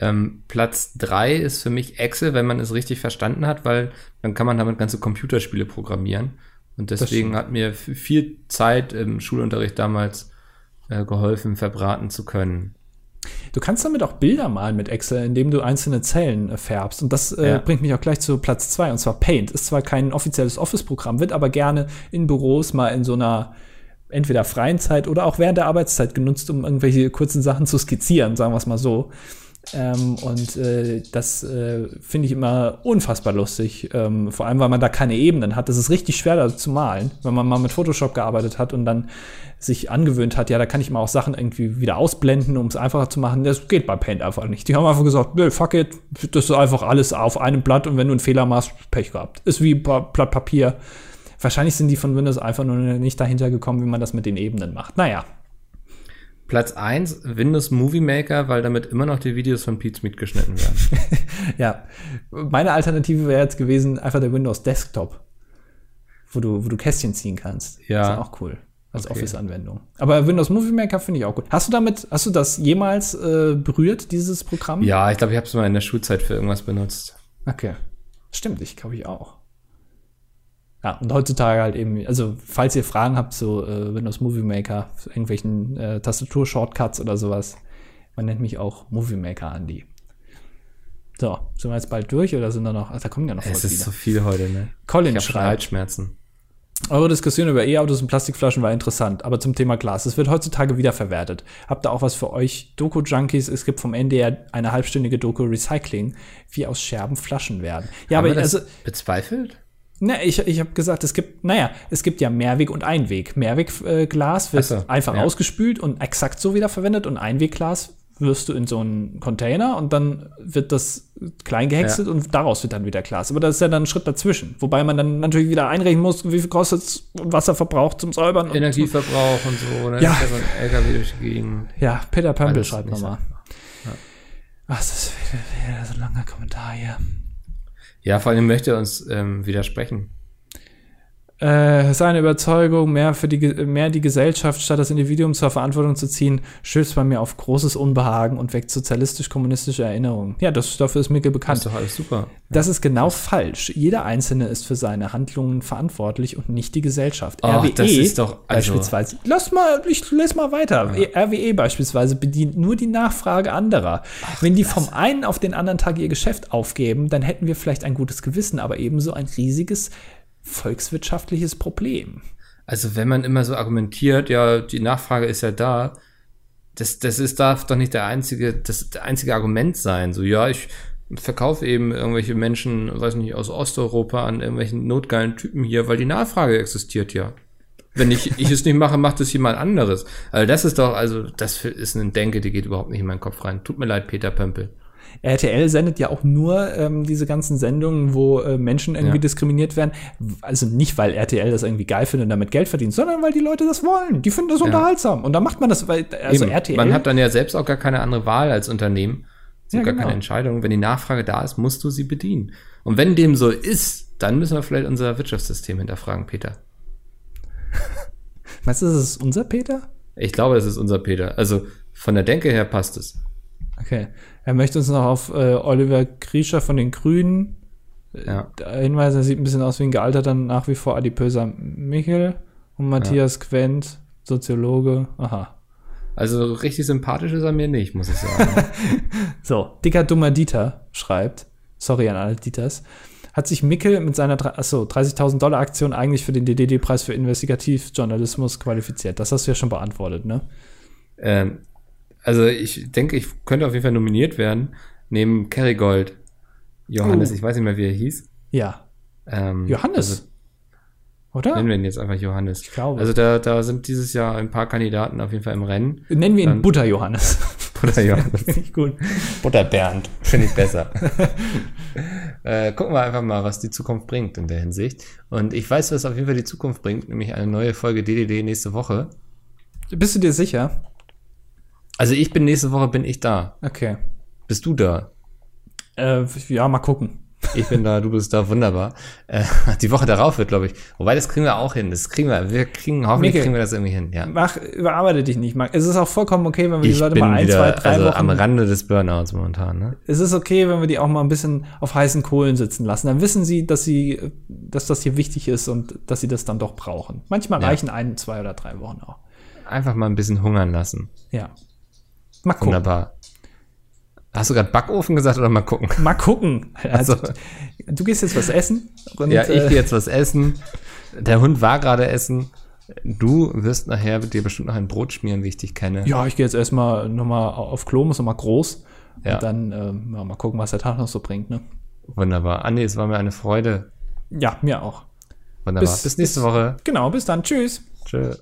Ähm, Platz drei ist für mich Excel, wenn man es richtig verstanden hat, weil dann kann man damit ganze Computerspiele programmieren. Und deswegen hat mir viel Zeit im Schulunterricht damals äh, geholfen, verbraten zu können. Du kannst damit auch Bilder malen mit Excel, indem du einzelne Zellen äh, färbst. Und das äh, Ja. bringt mich auch gleich zu Platz zwei und zwar Paint. Ist zwar kein offizielles Office-Programm, wird aber gerne in Büros mal in so einer entweder freien Zeit oder auch während der Arbeitszeit genutzt, um irgendwelche kurzen Sachen zu skizzieren, sagen wir es mal so. Ähm, und äh, das äh, finde ich immer unfassbar lustig. Ähm, vor allem, weil man da keine Ebenen hat. Das ist richtig schwer da zu malen, wenn man mal mit Photoshop gearbeitet hat und dann sich angewöhnt hat, ja, da kann ich mal auch Sachen irgendwie wieder ausblenden, um es einfacher zu machen. Das geht bei Paint einfach nicht. Die haben einfach gesagt, nö, fuck it, das ist einfach alles auf einem Blatt und wenn du einen Fehler machst, Pech gehabt. Ist wie Pa- Blatt Papier. Wahrscheinlich sind die von Windows einfach nur nicht dahinter gekommen, wie man das mit den Ebenen macht. Naja, Platz eins Windows Movie Maker, weil damit immer noch die Videos von Pete Smith geschnitten werden. [laughs] ja. Meine Alternative wäre jetzt gewesen, einfach der Windows Desktop, wo du, wo du Kästchen ziehen kannst. Ja. Das ist auch cool. Als Okay. Office-Anwendung. Aber Windows Movie Maker finde ich auch gut. Hast du damit, hast du das jemals äh, berührt, dieses Programm? ja, ich glaube, ich habe es mal in der Schulzeit für irgendwas benutzt. Okay. Stimmt, ich glaube ich auch. Ja, und heutzutage halt eben, also falls ihr Fragen habt zu äh, Windows Movie Maker, irgendwelchen äh, Tastatur-Shortcuts oder sowas, man nennt mich auch Movie Maker Andy. So, sind wir jetzt bald durch oder sind da noch, ach, da kommen ja noch Es ist viele. so viel heute, ne? Colin Ich schreibt, Halsschmerzen. eure Diskussion über E-Autos und Plastikflaschen war interessant, aber zum Thema Glas. Es wird heutzutage wiederverwertet. Habt ihr auch was für euch Doku-Junkies? Es gibt vom NDR eine halbstündige Doku Recycling, wie aus Scherben Flaschen werden. Ja, Haben aber wir das also, bezweifelt? Ne, ich, ich habe gesagt, es gibt, naja, es gibt ja Mehrweg- und Einwegglas. Mehrwegglas wird Ach so, einfach ja. ausgespült und exakt so wiederverwendet und Einwegglas wirst du in so einen Container und dann wird das klein gehäckselt und daraus wird dann wieder Glas. Aber das ist ja dann ein Schritt dazwischen. Wobei man dann natürlich wieder einrechnen muss, wie viel kostet Wasserverbrauch zum Säubern. Und Energieverbrauch und so, ne? Ja. So ein LKW durch die Gegend. Ja, Peter Pömpel Alles schreibt nochmal. so Ach, das ist wieder, wieder so ein langer Kommentar hier. Ja, vor allem möchte er uns ähm, widersprechen. Äh, seine Überzeugung, mehr, für die, mehr die Gesellschaft statt das Individuum zur Verantwortung zu ziehen, stößt bei mir auf großes Unbehagen und weckt sozialistisch-kommunistische Erinnerungen. Ja, das, dafür ist Mikkel Das bekannt. ist doch alles super. Das ist genau falsch. Jeder Einzelne ist für seine Handlungen verantwortlich und nicht die Gesellschaft. Ach, das ist doch- also- beispielsweise. Lass mal, ich lese mal weiter. RWE beispielsweise bedient nur die Nachfrage anderer. Wenn die vom einen auf den anderen Tag ihr Geschäft aufgeben, dann hätten wir vielleicht ein gutes Gewissen, aber ebenso ein riesiges volkswirtschaftliches Problem. Also wenn man immer so argumentiert, ja, die Nachfrage ist ja da, das, das ist, darf doch nicht der einzige, das der einzige Argument sein. So, ja, ich verkaufe eben irgendwelche Menschen, weiß nicht, aus Osteuropa an irgendwelchen notgeilen Typen hier, weil die Nachfrage existiert ja. Wenn ich, ich es nicht mache, macht es jemand anderes. Also das ist doch, also das ist eine Denke, die geht überhaupt nicht in meinen Kopf rein. Tut mir leid, Peter Pömpel. RTL sendet ja auch nur ähm, diese ganzen Sendungen, wo äh, Menschen irgendwie Ja. diskriminiert werden. Also nicht, weil RTL das irgendwie geil findet und damit Geld verdient, sondern weil die Leute das wollen. Die finden das unterhaltsam. Und dann macht man das, weil, also Eben. RTL. Man hat dann ja selbst auch gar keine andere Wahl als Unternehmen. So Ja, gar genau. keine Entscheidung. Wenn die Nachfrage da ist, musst du sie bedienen. Und wenn dem so ist, dann müssen wir vielleicht unser Wirtschaftssystem hinterfragen, Peter. [laughs] Meinst du, das ist unser Peter? Ich glaube, es ist unser Peter. Also von der Denke her passt es. Okay. Er möchte uns noch auf äh, Oliver Griescher von den Grünen Ja. äh, hinweisen. Er sieht ein bisschen aus wie ein gealterter, nach wie vor adipöser Michel. Und Matthias Quent, Soziologe. Aha. Also richtig sympathisch ist er mir nicht, muss ich sagen. [laughs] So, dicker dummer Dieter schreibt, sorry an alle Dieters, hat sich Mickel mit seiner dre- achso, 30.000 Dollar Aktion eigentlich für den DDD-Preis für Investigativjournalismus qualifiziert. Das hast du ja schon beantwortet, ne? ähm, also ich denke, ich könnte auf jeden Fall nominiert werden, neben Kerrygold. Johannes, Oh. ich weiß nicht mehr, wie er hieß. Ja. Ähm, Johannes. Also, oder? nennen wir ihn jetzt einfach Johannes. Ich glaube. Also da, da sind dieses Jahr ein paar Kandidaten auf jeden Fall im Rennen. Nennen wir ihn dann- Butter Johannes. [laughs] Butter Johannes. [laughs] Nicht gut. Butter Bernd. Finde ich besser. [laughs] äh, gucken wir einfach mal, was die Zukunft bringt in der Hinsicht. Und ich weiß, was auf jeden Fall die Zukunft bringt, nämlich eine neue Folge DDD nächste Woche. Bist du dir sicher? Also ich bin nächste Woche bin ich da. Okay. Bist du da? Äh, ja, mal gucken. Ich bin da, du bist da, wunderbar. Äh, die Woche darauf wird, glaube ich. Wobei, das kriegen wir auch hin. Das kriegen wir. Wir kriegen, hoffentlich Micke. kriegen wir das irgendwie hin. Ja. Mach, überarbeite dich nicht. Marc. Es ist auch vollkommen okay, wenn wir die Ich Leute mal ein, wieder zwei, drei also Wochen. am Rande des Burnouts momentan. Ne? es ist okay, wenn wir die auch mal ein bisschen auf heißen Kohlen sitzen lassen. Dann wissen sie, dass sie, dass das hier wichtig ist und dass sie das dann doch brauchen. Manchmal Ja. reichen ein, zwei oder drei Wochen auch. Einfach mal ein bisschen hungern lassen. Ja. Mal gucken. Wunderbar. Hast du gerade Backofen gesagt oder mal gucken? Mal gucken. [laughs] Also, so. Du gehst jetzt was essen. Und, Ja, ich äh, gehe jetzt was essen. Der Hund war gerade essen. Du wirst nachher dir bestimmt noch ein Brot schmieren, wie ich dich kenne. ja, ich gehe jetzt erstmal nochmal auf Klo, muss nochmal groß. Ja. Und dann ähm, ja, mal gucken, was der Tag noch so bringt. Ne? Wunderbar. Andi, es war mir eine Freude. Ja, mir auch. Wunderbar. Bis- Bis, nächste Woche. Genau, bis dann. Tschüss. Tschö.